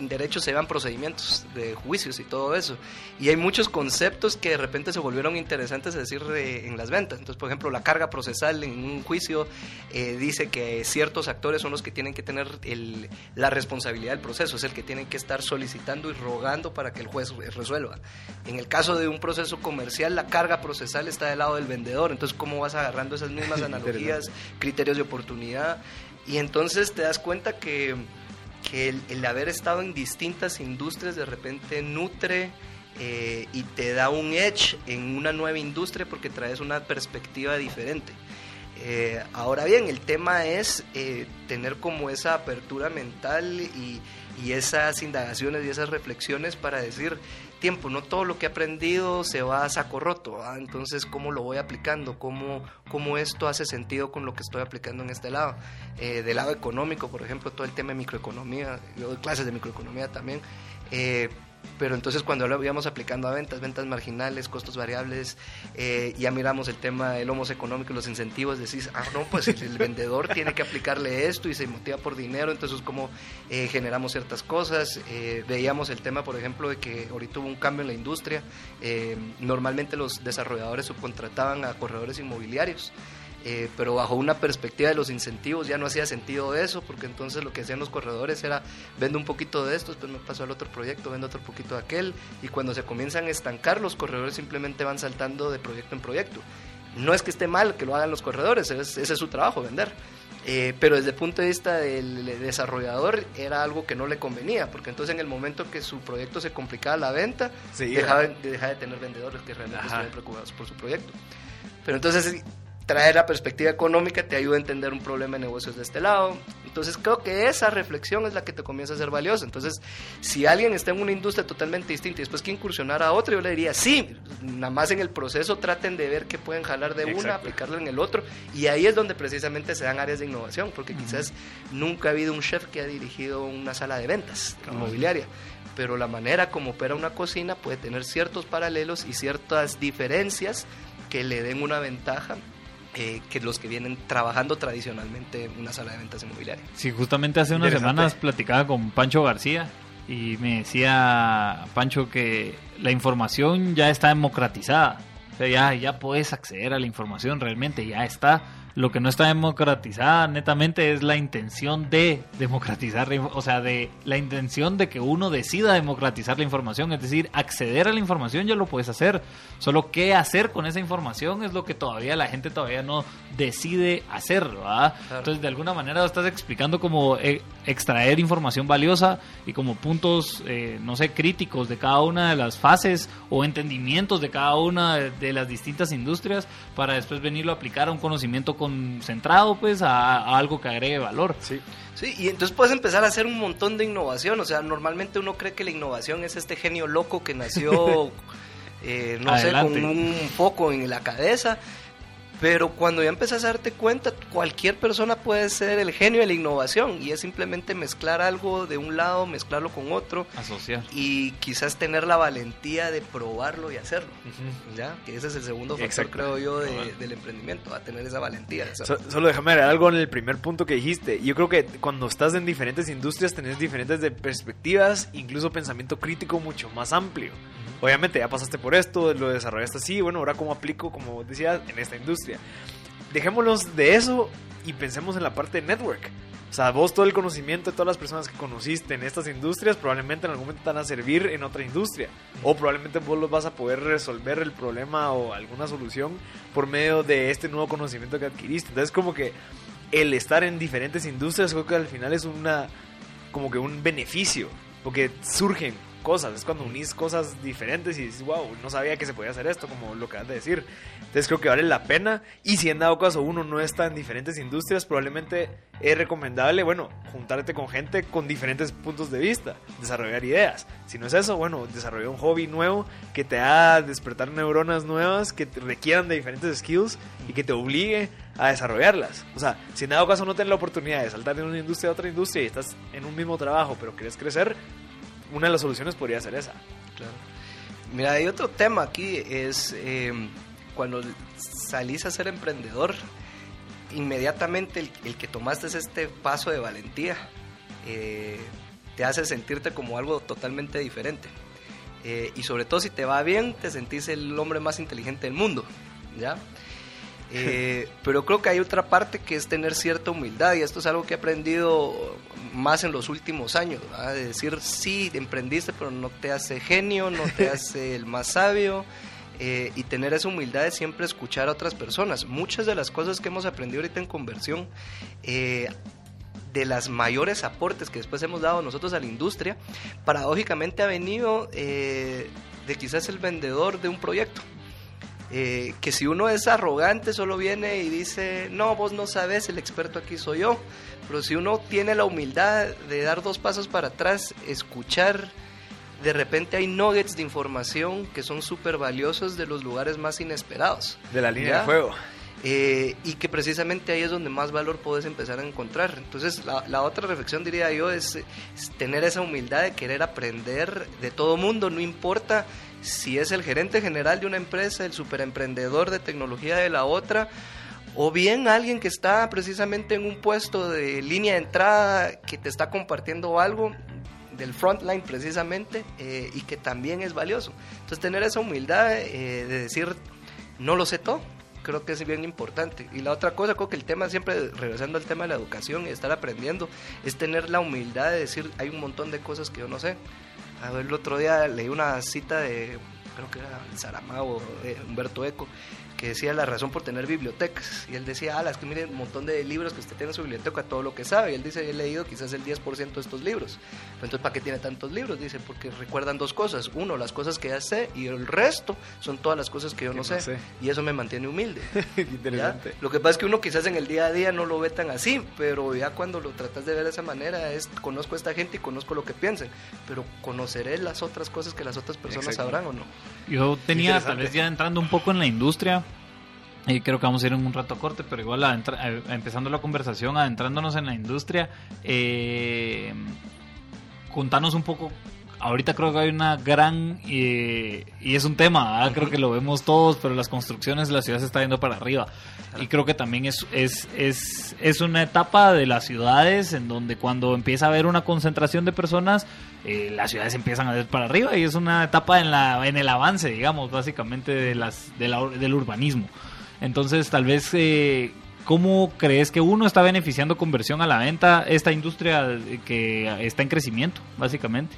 Speaker 3: en derecho se van procedimientos de juicios y todo eso. Y hay muchos conceptos que de repente se volvieron interesantes decir en las ventas. Entonces, por ejemplo, la carga procesal en un juicio eh, dice que ciertos actores son los que tienen que tener el, la responsabilidad del proceso, es el que tienen que estar solicitando y rogando para que el juez resuelva. En el caso de un proceso comercial, la carga procesal está del lado del vendedor. Entonces, ¿cómo vas agarrando esas mismas <laughs> analogías, criterios de oportunidad? Y entonces te das cuenta que que el, haber estado en distintas industrias de repente nutre eh, y te da un edge en una nueva industria porque traes una perspectiva diferente. Eh, ahora bien, el tema es eh, tener como esa apertura mental y, y, esas indagaciones y esas reflexiones para decir, tiempo, no todo lo que he aprendido se va a saco roto, entonces cómo lo voy aplicando, ¿Cómo, cómo esto hace sentido con lo que estoy aplicando en este lado. del lado económico, por ejemplo, todo el tema de microeconomía, yo doy clases de microeconomía también pero entonces cuando lo íbamos aplicando a ventas, ventas marginales, costos variables, eh, ya miramos el tema del homos económico, los incentivos, decís, ah, no, pues el, vendedor <laughs> tiene que aplicarle esto y se motiva por dinero, entonces como eh, generamos ciertas cosas, eh, veíamos el tema, por ejemplo, de que ahorita hubo un cambio en la industria, normalmente los desarrolladores subcontrataban a corredores inmobiliarios, eh, pero bajo una perspectiva de los incentivos ya no hacía sentido eso, porque entonces lo que hacían los corredores era, vendo un poquito de esto, después me paso al otro proyecto, vendo otro poquito de aquel, y cuando se comienzan a estancar, los corredores simplemente van saltando de proyecto en proyecto. No es que esté mal que lo hagan los corredores, ese es su trabajo, vender. Eh, pero desde el punto de vista del desarrollador era algo que no le convenía, porque entonces en el momento que su proyecto se complicaba la venta, dejaba, de tener vendedores que realmente estaban preocupados por su proyecto. Pero entonces traer la perspectiva económica te ayuda a entender un problema de negocios de este lado. Entonces creo que esa reflexión es la que te comienza a ser valiosa. Entonces, si alguien está en una industria totalmente distinta y después que incursionar a otra, yo le diría, sí, nada más en el proceso traten de ver qué pueden jalar de una, aplicarlo en el otro. Y ahí es donde precisamente se dan áreas de innovación, porque quizás nunca ha habido un chef que ha dirigido una sala de ventas inmobiliaria pero la manera como opera una cocina puede tener ciertos paralelos y ciertas diferencias que le den una ventaja eh, que los que vienen trabajando tradicionalmente en una sala de ventas inmobiliarias.
Speaker 2: Sí, justamente hace unas semanas platicaba con Pancho García y me decía Pancho que la información ya está democratizada. O sea, ya, ya puedes acceder a la información realmente, ya está lo que no está democratizada netamente es la intención de democratizar, o sea, de la intención de que uno decida democratizar la información, es decir, acceder a la información ya lo puedes hacer, solo qué hacer con esa información es lo que todavía la gente todavía no decide hacerlo, Entonces, de alguna manera estás explicando cómo eh, extraer información valiosa y como puntos, eh, no sé, críticos de cada una de las fases o entendimientos de cada una de las distintas industrias para después venirlo a aplicar a un conocimiento concentrado pues a, algo que agregue valor.
Speaker 3: Sí. Sí, y entonces puedes empezar a hacer un montón de innovación. O sea, normalmente uno cree que la innovación es este genio loco que nació, <laughs> eh, no sé, con un foco en la cabeza pero cuando ya empezás a darte cuenta, cualquier persona puede ser el genio de la innovación y es simplemente mezclar algo de un lado, mezclarlo con otro.
Speaker 2: Asociar.
Speaker 3: Y quizás tener la valentía de probarlo y hacerlo. ¿Ya? Que ese es el segundo factor, creo yo, del emprendimiento, a tener esa valentía.
Speaker 1: solo déjame ver algo en el primer punto que dijiste. Yo creo que cuando estás en diferentes industrias tenés diferentes de perspectivas, incluso pensamiento crítico mucho más amplio obviamente ya pasaste por esto, lo desarrollaste así, bueno, ahora cómo aplico, como decía, en esta industria. Dejémonos de eso y pensemos en la parte de network. O sea, vos todo el conocimiento de todas las personas que conociste en estas industrias probablemente en algún momento te van a servir en otra industria. O probablemente vos los vas a poder resolver el problema o alguna solución por medio de este nuevo conocimiento que adquiriste. Entonces como que el estar en diferentes industrias creo que al final es una como que un beneficio. Porque surgen cosas, es cuando unís cosas diferentes y dices, wow, no sabía que se podía hacer esto, como lo que has de decir. Entonces creo que vale la pena y si en dado caso uno no está en diferentes industrias, probablemente es recomendable, bueno, juntarte con gente con diferentes puntos de vista, desarrollar ideas. Si no es eso, bueno, desarrollar un hobby nuevo que te haga despertar neuronas nuevas que te requieran de diferentes skills y que te obligue a desarrollarlas. O sea, si en dado caso no tienes la oportunidad de saltar de una industria a otra industria y estás en un mismo trabajo, pero quieres crecer, una de las soluciones podría ser esa.
Speaker 3: Claro. Mira, hay otro tema aquí, es em, cuando salís a ser emprendedor, inmediatamente el, que tomaste este paso de valentía eh, te hace sentirte como algo totalmente diferente. Eh, y sobre todo si te va bien, te sentís el hombre más inteligente del mundo, ¿ya? Eh, <laughs> pero creo que hay otra parte que es tener cierta humildad y esto es algo que he aprendido más en los últimos años, de decir sí, emprendiste, pero no te hace genio, no te <laughs> hace el más sabio. Eh, y tener esa humildad de siempre escuchar a otras personas. Muchas de las cosas que hemos aprendido ahorita en conversión, eh, de las mayores aportes que después hemos dado nosotros a la industria, paradójicamente ha venido de quizás el vendedor de un proyecto. Eh, que si uno es arrogante solo viene y dice, no, vos no sabes, el experto aquí soy yo. Pero si uno tiene la humildad de dar dos pasos para atrás, escuchar, de repente hay nuggets de información que son súper valiosos de los lugares más inesperados.
Speaker 1: De la línea de fuego.
Speaker 3: Eh, y que precisamente ahí es donde más valor puedes empezar a encontrar. Entonces, la, otra reflexión, diría yo, es, tener esa humildad de querer aprender de todo mundo, no importa si es el gerente general de una empresa, el superemprendedor de tecnología de la otra, o bien alguien que está precisamente en un puesto de línea de entrada que te está compartiendo algo del frontline precisamente eh, y que también es valioso. Entonces tener esa humildad eh, de decir, no lo sé todo, creo que es bien importante. Y la otra cosa, creo que el tema, siempre regresando al tema de la educación y estar aprendiendo, es tener la humildad de decir, hay un montón de cosas que yo no sé. El otro día leí una cita de, creo que era Saramago, de Humberto Eco, que decía la razón por tener bibliotecas. Y él decía, ah, es que miren un montón de libros que usted tiene en su biblioteca, todo lo que sabe. Y él dice, he leído quizás el 10% de estos libros. entonces, ¿para qué tiene tantos libros? Dice, porque recuerdan dos cosas. Uno, las cosas que ya sé, y el resto son todas las cosas que yo no, sé. Y eso me mantiene humilde. <laughs> Interesante. Lo que pasa es que uno quizás en el día a día no lo ve tan así, pero ya cuando lo tratas de ver de esa manera, es conozco a esta gente y conozco lo que piensan, pero conoceré las otras cosas que las otras personas sabrán o no.
Speaker 2: Yo tenía, tal vez ya entrando un poco en la industria, creo que vamos a ir en un rato corte, pero igual empezando la conversación, adentrándonos en la industria, eh, contanos un poco. Ahorita creo que hay una gran. y es un tema, creo que lo vemos todos, pero las construcciones, la ciudad se está yendo para arriba. Y creo que también es, es, es, es una etapa de las ciudades en donde cuando empieza a haber una concentración de personas, eh, las ciudades empiezan a ir para arriba y es una etapa en, la, en el avance, digamos, básicamente de las, del urbanismo. Entonces, tal vez, eh, ¿cómo crees que uno está beneficiando conversión a la venta esta industria que está en crecimiento, básicamente,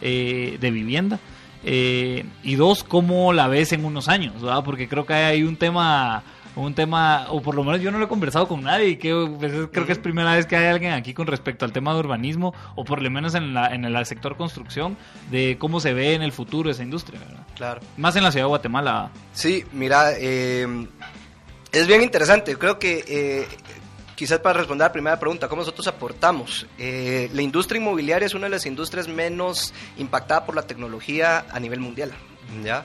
Speaker 2: eh, de vivienda? Eh, y dos, ¿cómo la ves en unos años? Porque creo que hay un tema un tema, o por lo menos yo no lo he conversado con nadie, que pues, creo que es primera vez que hay alguien aquí con respecto al tema de urbanismo, o por lo menos en, la, en el sector construcción, de cómo se ve en el futuro esa industria, ¿verdad?
Speaker 3: Claro.
Speaker 2: Más en la ciudad de Guatemala.
Speaker 3: Sí, mira, eh, es bien interesante, creo que eh, quizás para responder a la primera pregunta, ¿cómo nosotros aportamos? Eh, la industria inmobiliaria es una de las industrias menos impactada por la tecnología a nivel mundial, ¿ya?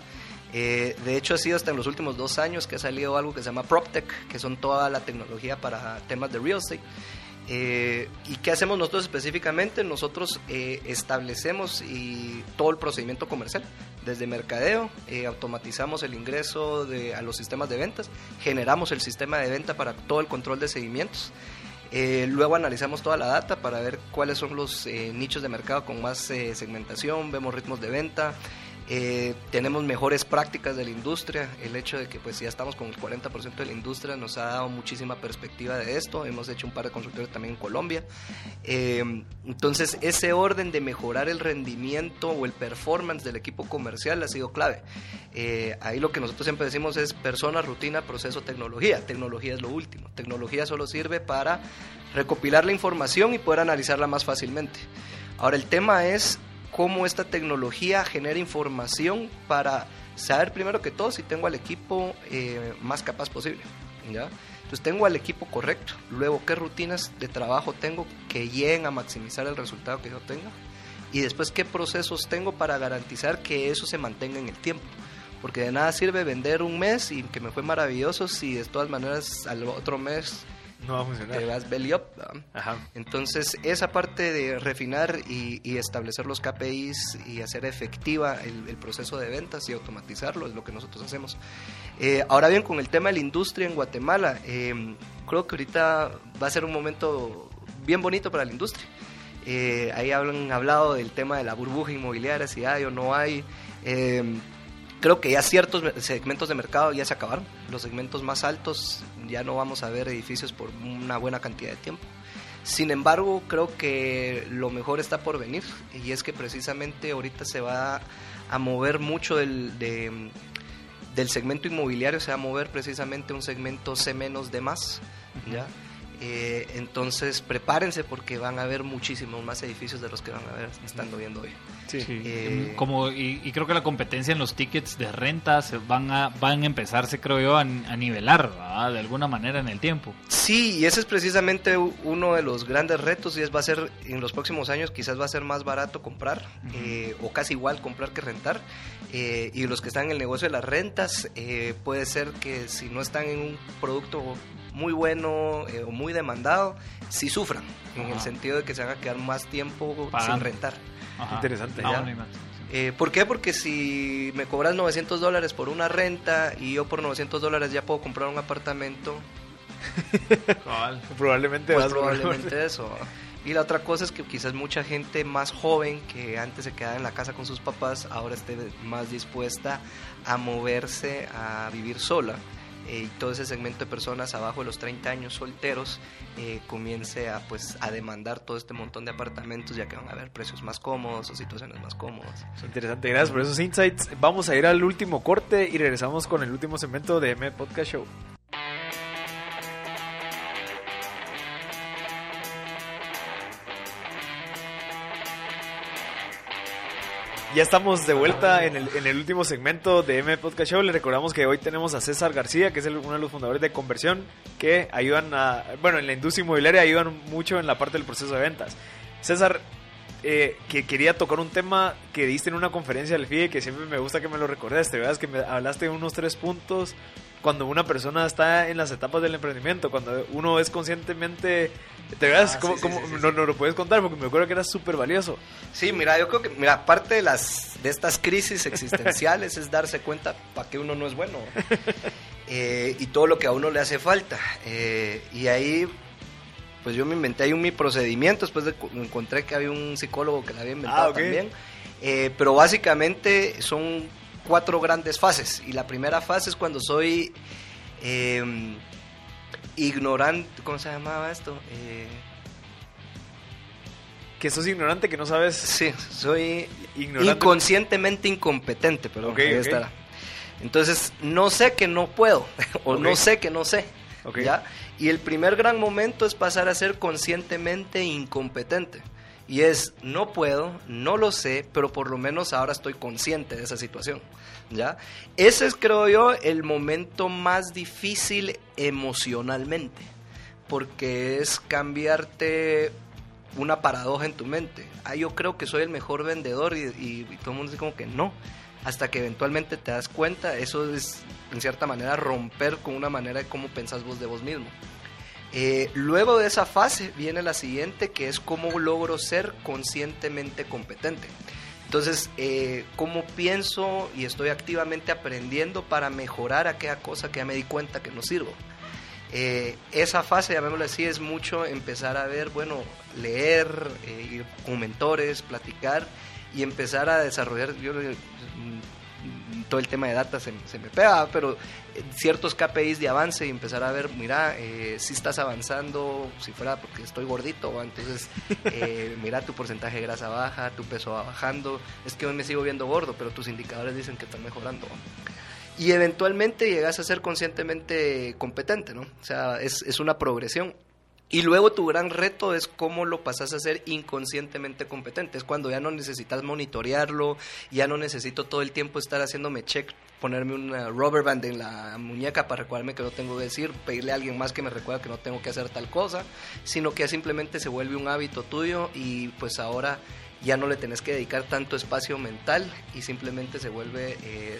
Speaker 3: Eh, de hecho, ha sido hasta en los últimos dos años que ha salido algo que se llama PropTech, que son toda la tecnología para temas de real estate. Eh, ¿Y qué hacemos nosotros específicamente? Nosotros eh, establecemos todo el procedimiento comercial, desde mercadeo, eh, automatizamos el ingreso a los sistemas de ventas, generamos el sistema de venta para todo el control de seguimientos. luego analizamos toda la data para ver cuáles son los nichos de mercado con más segmentación, vemos ritmos de venta, eh, tenemos mejores prácticas de la industria. El hecho de que pues ya estamos con el 40% de la industria nos ha dado muchísima perspectiva de esto. Hemos hecho un par de consultores también en Colombia. Eh, entonces ese orden de mejorar el rendimiento o el performance del equipo comercial ha sido clave. Eh, ahí lo que nosotros siempre decimos es persona, rutina, proceso, tecnología. Tecnología es lo último. Tecnología solo sirve para recopilar la información y poder analizarla más fácilmente. Ahora el tema es cómo esta tecnología genera información para saber primero que todo si tengo al equipo eh, más capaz posible. ¿ya? Entonces tengo al equipo correcto, luego qué rutinas de trabajo tengo que lleguen a maximizar el resultado que yo tenga y después qué procesos tengo para garantizar que eso se mantenga en el tiempo. Porque de nada sirve vender un mes y que me fue maravilloso si de todas maneras al otro mes
Speaker 1: no va a funcionar.
Speaker 3: Te vas belly up. Entonces, esa parte de refinar y, establecer los KPIs y hacer efectiva el, proceso de ventas y automatizarlo es lo que nosotros hacemos. Eh, ahora bien, con el tema de la industria en Guatemala, eh, creo que ahorita va a ser un momento bien bonito para la industria. Eh, ahí han hablado del tema de la burbuja inmobiliaria, si hay o no hay. Creo que ya ciertos segmentos de mercado ya se acabaron. Los segmentos más altos ya no vamos a ver edificios por una buena cantidad de tiempo. Sin embargo, creo que lo mejor está por venir y es que precisamente ahorita se va a mover mucho del, del segmento inmobiliario, se va a mover precisamente un segmento C menos de más, ¿ya? Eh, entonces prepárense porque van a haber muchísimos más edificios de los que van a ver estando viendo hoy.
Speaker 2: Sí.
Speaker 3: Eh,
Speaker 2: Como, y, y creo que la competencia en los tickets de renta se van a, van a empezarse, creo yo, a, a nivelar ¿verdad? de alguna manera en el tiempo.
Speaker 3: Sí, y ese es precisamente uno de los grandes retos y es va a ser en los próximos años quizás va a ser más barato comprar eh, o casi igual comprar que rentar Eh, y los que están en el negocio de las rentas eh, puede ser que si no están en un producto muy bueno eh, o muy demandado sí sufran en el sentido de que se van a quedar más tiempo sin rentar.
Speaker 2: Ajá.
Speaker 1: Interesante,
Speaker 2: Ah, bueno.
Speaker 3: Eh, ¿Por qué? Porque si me cobras 900 dólares por una renta y yo por 900 dólares ya puedo comprar un apartamento, <laughs>
Speaker 1: Probablemente
Speaker 3: pues probablemente eso. Y la otra cosa es que quizás mucha gente más joven que antes se quedaba en la casa con sus papás, ahora esté más dispuesta a moverse, a vivir sola. Eh, y todo ese segmento de personas abajo de los 30 años solteros eh, comience a, pues, a demandar todo este montón de apartamentos ya que van a haber precios más cómodos o situaciones más cómodas.
Speaker 1: Interesante, gracias por esos insights. Vamos a ir al último corte y regresamos con el último segmento de M Podcast Show. Ya estamos de vuelta en el, en el último segmento de M Podcast Show. Le recordamos que hoy tenemos a César García, que es uno de los fundadores de Conversión, que ayudan a, bueno, en la industria inmobiliaria ayudan mucho en la parte del proceso de ventas. César, eh, que quería tocar un tema que diste en una conferencia del FIE que siempre me gusta que me lo recordaste, ¿verdad? Es que me hablaste de unos tres puntos cuando una persona está en las etapas del emprendimiento, cuando uno es conscientemente... ¿Te ves?
Speaker 3: Ah,
Speaker 1: ¿Cómo,
Speaker 3: sí,
Speaker 1: cómo-
Speaker 3: sí, sí,
Speaker 1: no, no lo puedes contar? Porque me acuerdo que era súper valioso.
Speaker 3: Sí, mira, yo creo que, mira, parte de las de estas crisis existenciales es darse cuenta para que uno no es bueno <laughs> Eh, y todo lo que a uno le hace falta. Eh, y ahí, pues yo me inventé ahí un mi procedimiento, después de encontré que había un psicólogo que lo había inventado
Speaker 1: Ah,
Speaker 3: también. Eh, pero básicamente son cuatro grandes fases. Y la primera fase es cuando soy eh, ignorante, ¿cómo se llamaba esto? Eh,
Speaker 1: Que sos ignorante, que no sabes...
Speaker 3: sí, soy
Speaker 1: Ignorante.
Speaker 3: inconscientemente incompetente, perdón.
Speaker 1: Ok,
Speaker 3: ahí
Speaker 1: ok.
Speaker 3: estará. Entonces, no sé que no puedo, <laughs> o no sé que no sé. ¿ya? Y el primer gran momento es pasar a ser conscientemente incompetente. Y es, no puedo, no lo sé, pero por lo menos ahora estoy consciente de esa situación. ¿ya? Ese es, creo yo, el momento más difícil emocionalmente. Porque es cambiarte una paradoja en tu mente. Ah, yo creo que soy el mejor vendedor y, y- y todo el mundo dice como que no. Hasta que eventualmente te das cuenta, eso es en cierta manera romper con una manera de cómo pensás vos de vos mismo. Eh, luego de esa fase viene la siguiente, que es cómo logro ser conscientemente competente. Entonces, eh, cómo pienso y estoy activamente aprendiendo para mejorar aquella cosa que ya me di cuenta que no sirvo. Eh, esa fase, llamémoslo así, es mucho empezar a ver, bueno, leer, eh, ir con mentores, platicar y empezar a desarrollar, yo, mm, todo el tema de data se, se me pega, pero eh, ciertos KPIs de avance y empezar a ver, mira, eh, si estás avanzando, si fuera porque estoy gordito, ¿va? entonces <laughs> eh, mira tu porcentaje de grasa baja, tu peso va bajando, es que hoy me sigo viendo gordo, pero tus indicadores dicen que están mejorando. ¿va? Y eventualmente llegas a ser conscientemente competente, ¿no? O sea, es, es una progresión. Y luego tu gran reto es cómo lo pasas a ser inconscientemente competente. Es cuando ya no necesitas monitorearlo, ya no necesito todo el tiempo estar haciéndome check, ponerme una rubber band en la muñeca para recordarme que no tengo que decir, pedirle a alguien más que me recuerde que no tengo que hacer tal cosa, sino que simplemente se vuelve un hábito tuyo y pues ahora ya no le tenés que dedicar tanto espacio mental y simplemente se vuelve eh,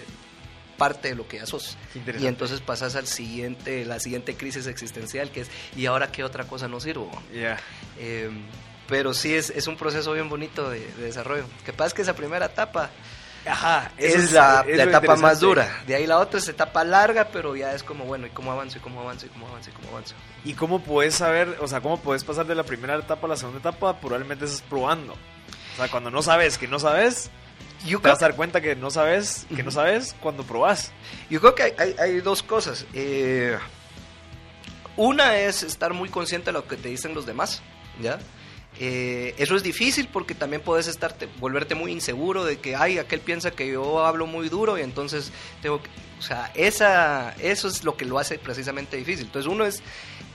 Speaker 3: parte de lo que ya sos. Y entonces pasas al siguiente, la siguiente crisis existencial que es, ¿y ahora qué otra cosa no sirvo?
Speaker 1: Ya.
Speaker 3: Eh, pero sí es, es un proceso bien bonito de, de desarrollo. Que pasa es que esa primera etapa
Speaker 1: Ajá.
Speaker 3: es, la, etapa más dura. De ahí la otra es etapa larga, pero ya es como, bueno, ¿y cómo avanzo? ¿Y cómo avanzo? ¿Y cómo avanzo? ¿Y cómo avanzo?
Speaker 1: ¿Y cómo puedes saber, o sea, cómo puedes pasar de la primera etapa a la segunda etapa? Probablemente estás probando. O sea, cuando no sabes que no sabes,
Speaker 3: Yo
Speaker 1: te vas a dar cuenta que no sabes, que no sabes cuando probas.
Speaker 3: yo creo que hay, hay- hay dos cosas. Eh, una es estar muy consciente de lo que te dicen los demás, ¿ya? Eh, eso es difícil porque también puedes estarte, volverte muy inseguro de que, ay, aquel piensa que yo hablo muy duro y entonces tengo que... O sea, esa, eso es lo que lo hace precisamente difícil. Entonces uno es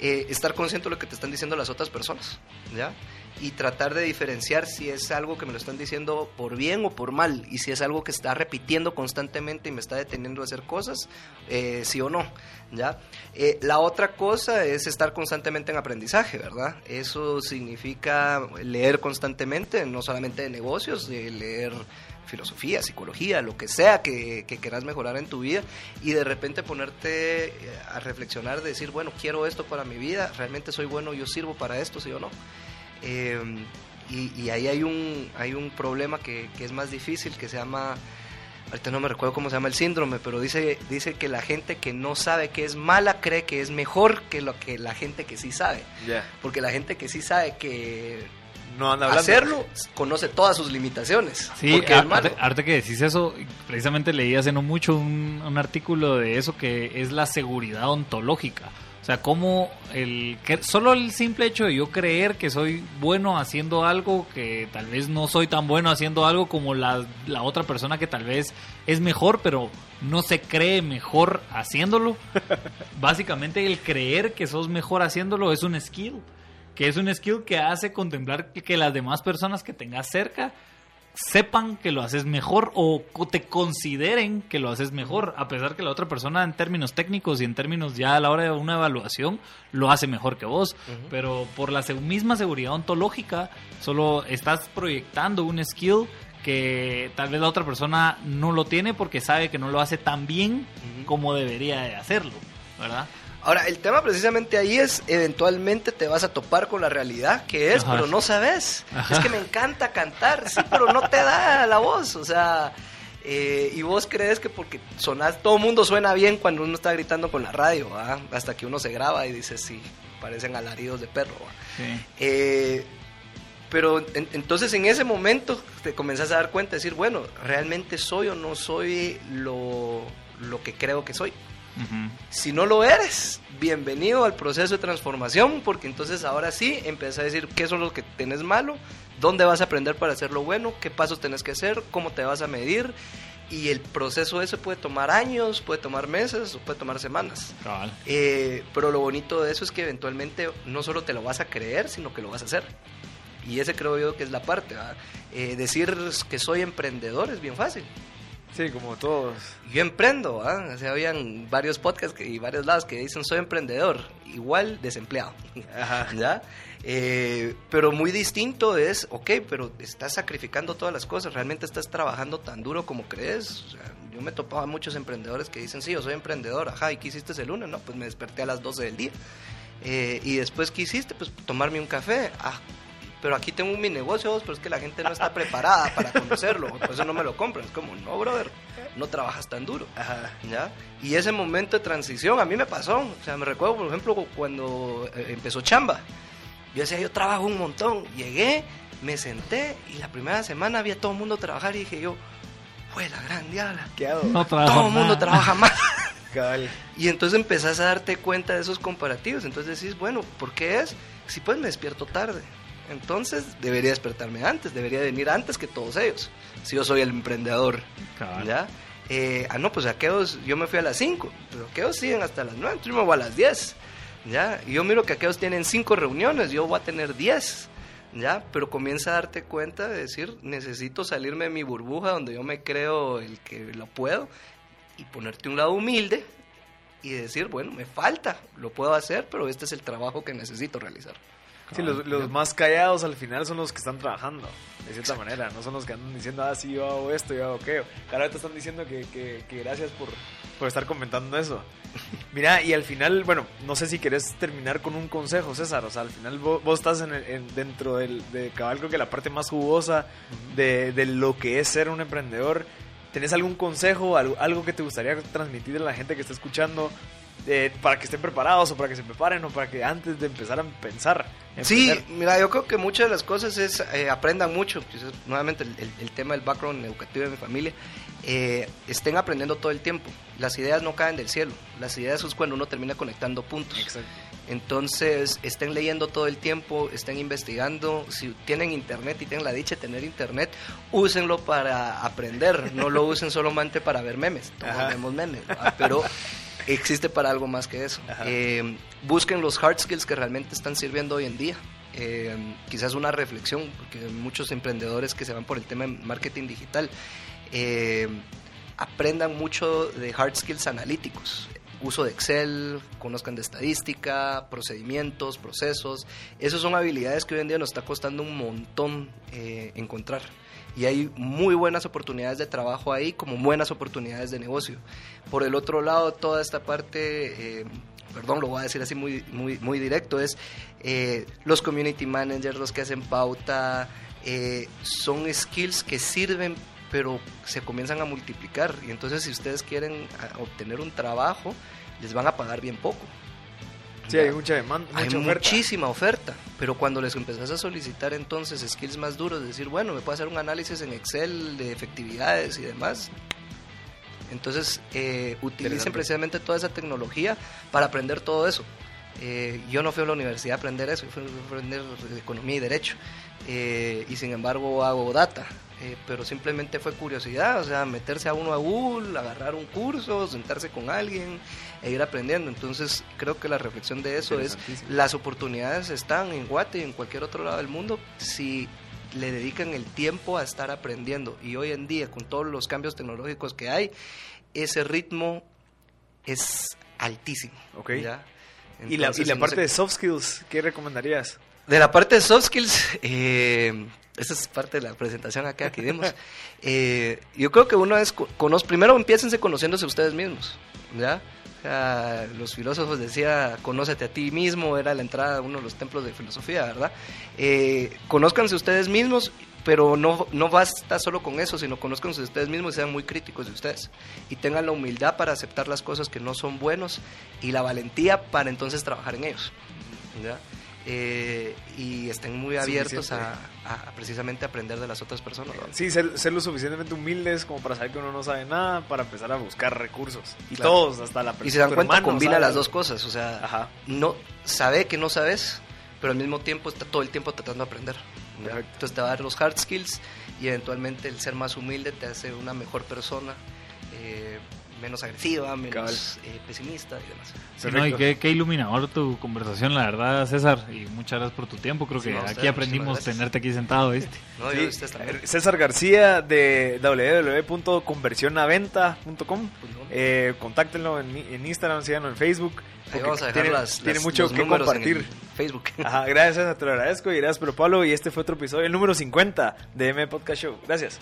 Speaker 3: eh, estar consciente de lo que te están diciendo las otras personas, ¿ya? Y tratar de diferenciar si es algo que me lo están diciendo por bien o por mal y si es algo que está repitiendo constantemente y me está deteniendo a hacer cosas, eh, sí o no, ¿ya? Eh, la otra cosa es estar constantemente en aprendizaje, ¿verdad? Eso significa leer constantemente, no solamente de negocios, de leer filosofía, psicología, lo que sea que, que, quieras mejorar en tu vida y de repente ponerte eh, a reflexionar, decir, bueno, quiero esto para mi vida, realmente soy bueno, yo sirvo para esto, sí o no. Em, y, ahí hay un, hay un problema que, que, es más difícil, que se llama, ahorita no me recuerdo cómo se llama el síndrome, pero dice, dice que la gente que no sabe que es mala cree que es mejor que lo que la gente que sí sabe. Porque la gente que sí sabe que no anda hacerlo conoce todas sus limitaciones.
Speaker 2: Sí, porque que decís eso, precisamente leí hace no mucho un, un artículo de eso que es la seguridad ontológica. O sea, como el que solo el simple hecho de yo creer que soy bueno haciendo algo, que tal vez no soy tan bueno haciendo algo como la, la otra persona que tal vez es mejor, pero no se cree mejor haciéndolo. <laughs> Básicamente el creer que sos mejor haciéndolo es un skill, que es un skill que hace contemplar que las demás personas que tengas cerca sepan que lo haces mejor o te consideren que lo haces mejor, a pesar que la otra persona en términos técnicos y en términos ya a la hora de una evaluación lo hace mejor que vos, pero por la misma seguridad ontológica solo estás proyectando un skill que tal vez la otra persona no lo tiene porque sabe que no lo hace tan bien como debería de hacerlo, ¿verdad?
Speaker 3: Ahora, el tema precisamente ahí es, eventualmente te vas a topar con la realidad que es, pero no sabes. Es que me encanta cantar, sí, pero no te da la voz, o sea, eh, y vos crees que porque sonás, todo el mundo suena bien cuando uno está gritando con la radio, hasta que uno se graba y dice, sí, parecen alaridos de perro. Eh, pero entonces en ese momento te comenzás a dar cuenta, de decir, bueno, realmente soy o no soy lo, lo que creo que soy. Si no lo eres, bienvenido al proceso de transformación, porque entonces ahora sí empieza a decir qué son los que tenés malo, dónde vas a aprender para hacerlo bueno, qué pasos tenés que hacer, cómo te vas a medir. Y el proceso ese puede tomar años, puede tomar meses o puede tomar semanas. Eh, pero lo bonito de eso es que eventualmente no solo te lo vas a creer, sino que lo vas a hacer. Y ese creo yo que es la parte. Eh, decir que soy emprendedor es bien fácil.
Speaker 1: Sí, como todos.
Speaker 3: Yo emprendo, ¿ah? O sea, habían varios podcasts y varios lados que dicen soy emprendedor, igual desempleado. Ajá. <laughs> ¿Ya? Eh, pero muy distinto es, ok, pero estás sacrificando todas las cosas, realmente estás trabajando tan duro como crees. O sea, yo me topaba muchos emprendedores que dicen, sí, yo soy emprendedor, ajá, ¿y qué hiciste ese lunes? No, pues me desperté a las 12 del día. Eh, y después, ¿qué hiciste? Pues tomarme un café. Ah, pero aquí tengo mi negocio, pero es que la gente no está preparada para <laughs> conocerlo, por eso no me lo compran. Es como, no, brother, no trabajas tan duro. ¿ya? Y ese momento de transición a mí me pasó. O sea, me recuerdo, por ejemplo, cuando eh, empezó Chamba. Yo decía, yo trabajo un montón. Llegué, me senté y la primera semana había todo el mundo trabajar y dije yo, fue la gran diabla. ¿Qué hago? todo el mundo trabaja más. <laughs> Y entonces empezás a darte cuenta de esos comparativos. Entonces decís, bueno, ¿por qué es? Si pues me despierto tarde entonces debería despertarme antes, debería venir antes que todos ellos, si yo soy el emprendedor. ¿Ya? Eh, ah, no, pues aquellos, yo me fui a las 5, pero aquellos siguen hasta las 9, yo me voy a las 10. ¿Ya? Y yo miro que aquellos tienen 5 reuniones, yo voy a tener 10. ¿Ya? Pero comienza a darte cuenta de decir, necesito salirme de mi burbuja donde yo me creo el que lo puedo y ponerte un lado humilde y decir, bueno, me falta, lo puedo hacer, pero este es el trabajo que necesito realizar.
Speaker 1: Sí, los, más callados al final son los que están trabajando, de cierta manera. No son los que andan diciendo, ah, sí, yo hago esto, yo hago aquello. Vez te están diciendo que, que, gracias por, por, estar comentando eso. <laughs> Mira, y al final, bueno, no sé si querés terminar con un consejo, César. O sea, al final vos, estás en, dentro del, de cabal, creo que la parte más jugosa de, de lo que es ser un emprendedor. ¿Tenés algún consejo, algo, algo que te gustaría transmitir a la gente que está escuchando eh, para que estén preparados o para que se preparen o para que antes de empezar a pensar.
Speaker 3: Sí, mira, yo creo que muchas de las cosas es eh, aprendan mucho, pues, nuevamente el, tema del background educativo de mi familia, eh, estén aprendiendo todo el tiempo. Las ideas no caen del cielo, las ideas es cuando uno termina conectando puntos. Entonces, estén leyendo todo el tiempo, estén investigando. Si tienen internet y tienen la dicha de tener internet, úsenlo para aprender. No lo usen solamente para ver memes. Todos vemos memes, pero existe para algo más que eso. Eh, busquen los hard skills que realmente están sirviendo hoy en día. Eh, quizás una reflexión, porque muchos emprendedores que se van por el tema de marketing digital eh, aprendan mucho de hard skills analíticos uso de Excel, conozcan de estadística, procedimientos, procesos. Esas son habilidades que hoy en día nos está costando un montón eh, encontrar. Y hay muy buenas oportunidades de trabajo ahí como buenas oportunidades de negocio. Por el otro lado, toda esta parte... Eh, perdón, lo voy a decir así muy, muy, muy directo, es eh, los community managers, los que hacen pauta, son skills que sirven pero se comienzan a multiplicar. Y entonces si ustedes quieren ah, obtener un trabajo, les van a pagar bien poco.
Speaker 1: Sí, hay mucha demanda.
Speaker 3: hay muchísima oferta, pero cuando les empezás a solicitar entonces skills más duros, decir, bueno, me puedo hacer un análisis en Excel de efectividades y demás. Entonces, eh, utilicen precisamente toda esa tecnología para aprender todo eso. Eh, yo no fui a la universidad a aprender eso, fui a aprender economía y derecho. Eh, y sin embargo hago data. Eh, pero simplemente fue curiosidad, o sea, meterse a uno a Google, agarrar un curso, sentarse con alguien e ir aprendiendo. Entonces, creo que la reflexión de eso es, las oportunidades están en Guate y en cualquier otro lado del mundo si le dedican el tiempo a estar aprendiendo. Y hoy en día, con todos los cambios tecnológicos que hay, ese ritmo es altísimo.
Speaker 1: ¿Y la, y la parte de soft skills, qué recomendarías?
Speaker 3: De la parte de soft skills, eh, esa es parte de la presentación acá que dimos. <laughs> Eh, yo creo que uno es, conoce, primero empiécense conociéndose ustedes mismos, ¿ya? Los filósofos decía, conócete a ti mismo, era la entrada a uno de los templos de filosofía, ¿verdad? Eh, conózcanse ustedes mismos, pero no, no basta solo con eso, sino conózcanse ustedes mismos y sean muy críticos de ustedes. Y tengan la humildad para aceptar las cosas que no son buenos y la valentía para entonces trabajar en ellos, ¿ya? Eh, y estén muy abiertos a, precisamente aprender de las otras personas.
Speaker 1: Sí, ser, lo suficientemente humildes como para saber que uno no sabe nada, para empezar a buscar recursos. Y todos, hasta la persona.
Speaker 3: Y se dan cuenta, combina las dos cosas. O sea, no sabe que no sabes, pero al mismo tiempo está todo el tiempo tratando de aprender. Entonces te va a dar los hard skills y eventualmente el ser más humilde te hace una mejor persona. Eh, menos agresiva, menos eh, pesimista y demás.
Speaker 2: Sí, no, y qué, iluminador tu conversación, la verdad, César, y muchas gracias por tu tiempo. Creo que aquí aprendimos tenerte aquí sentado, ¿viste? <laughs>
Speaker 1: No, César García de www.conversionaventa.com. Eh, contáctenlo en, en, Instagram, síganlo en Facebook.
Speaker 3: vamos a dejar
Speaker 1: tiene,
Speaker 3: las,
Speaker 1: tiene mucho que compartir.
Speaker 3: Facebook. <laughs>
Speaker 1: Ajá, gracias, te lo agradezco y gracias, pero Pablo. Y este fue otro episodio, el número 50 de M Podcast Show. Gracias.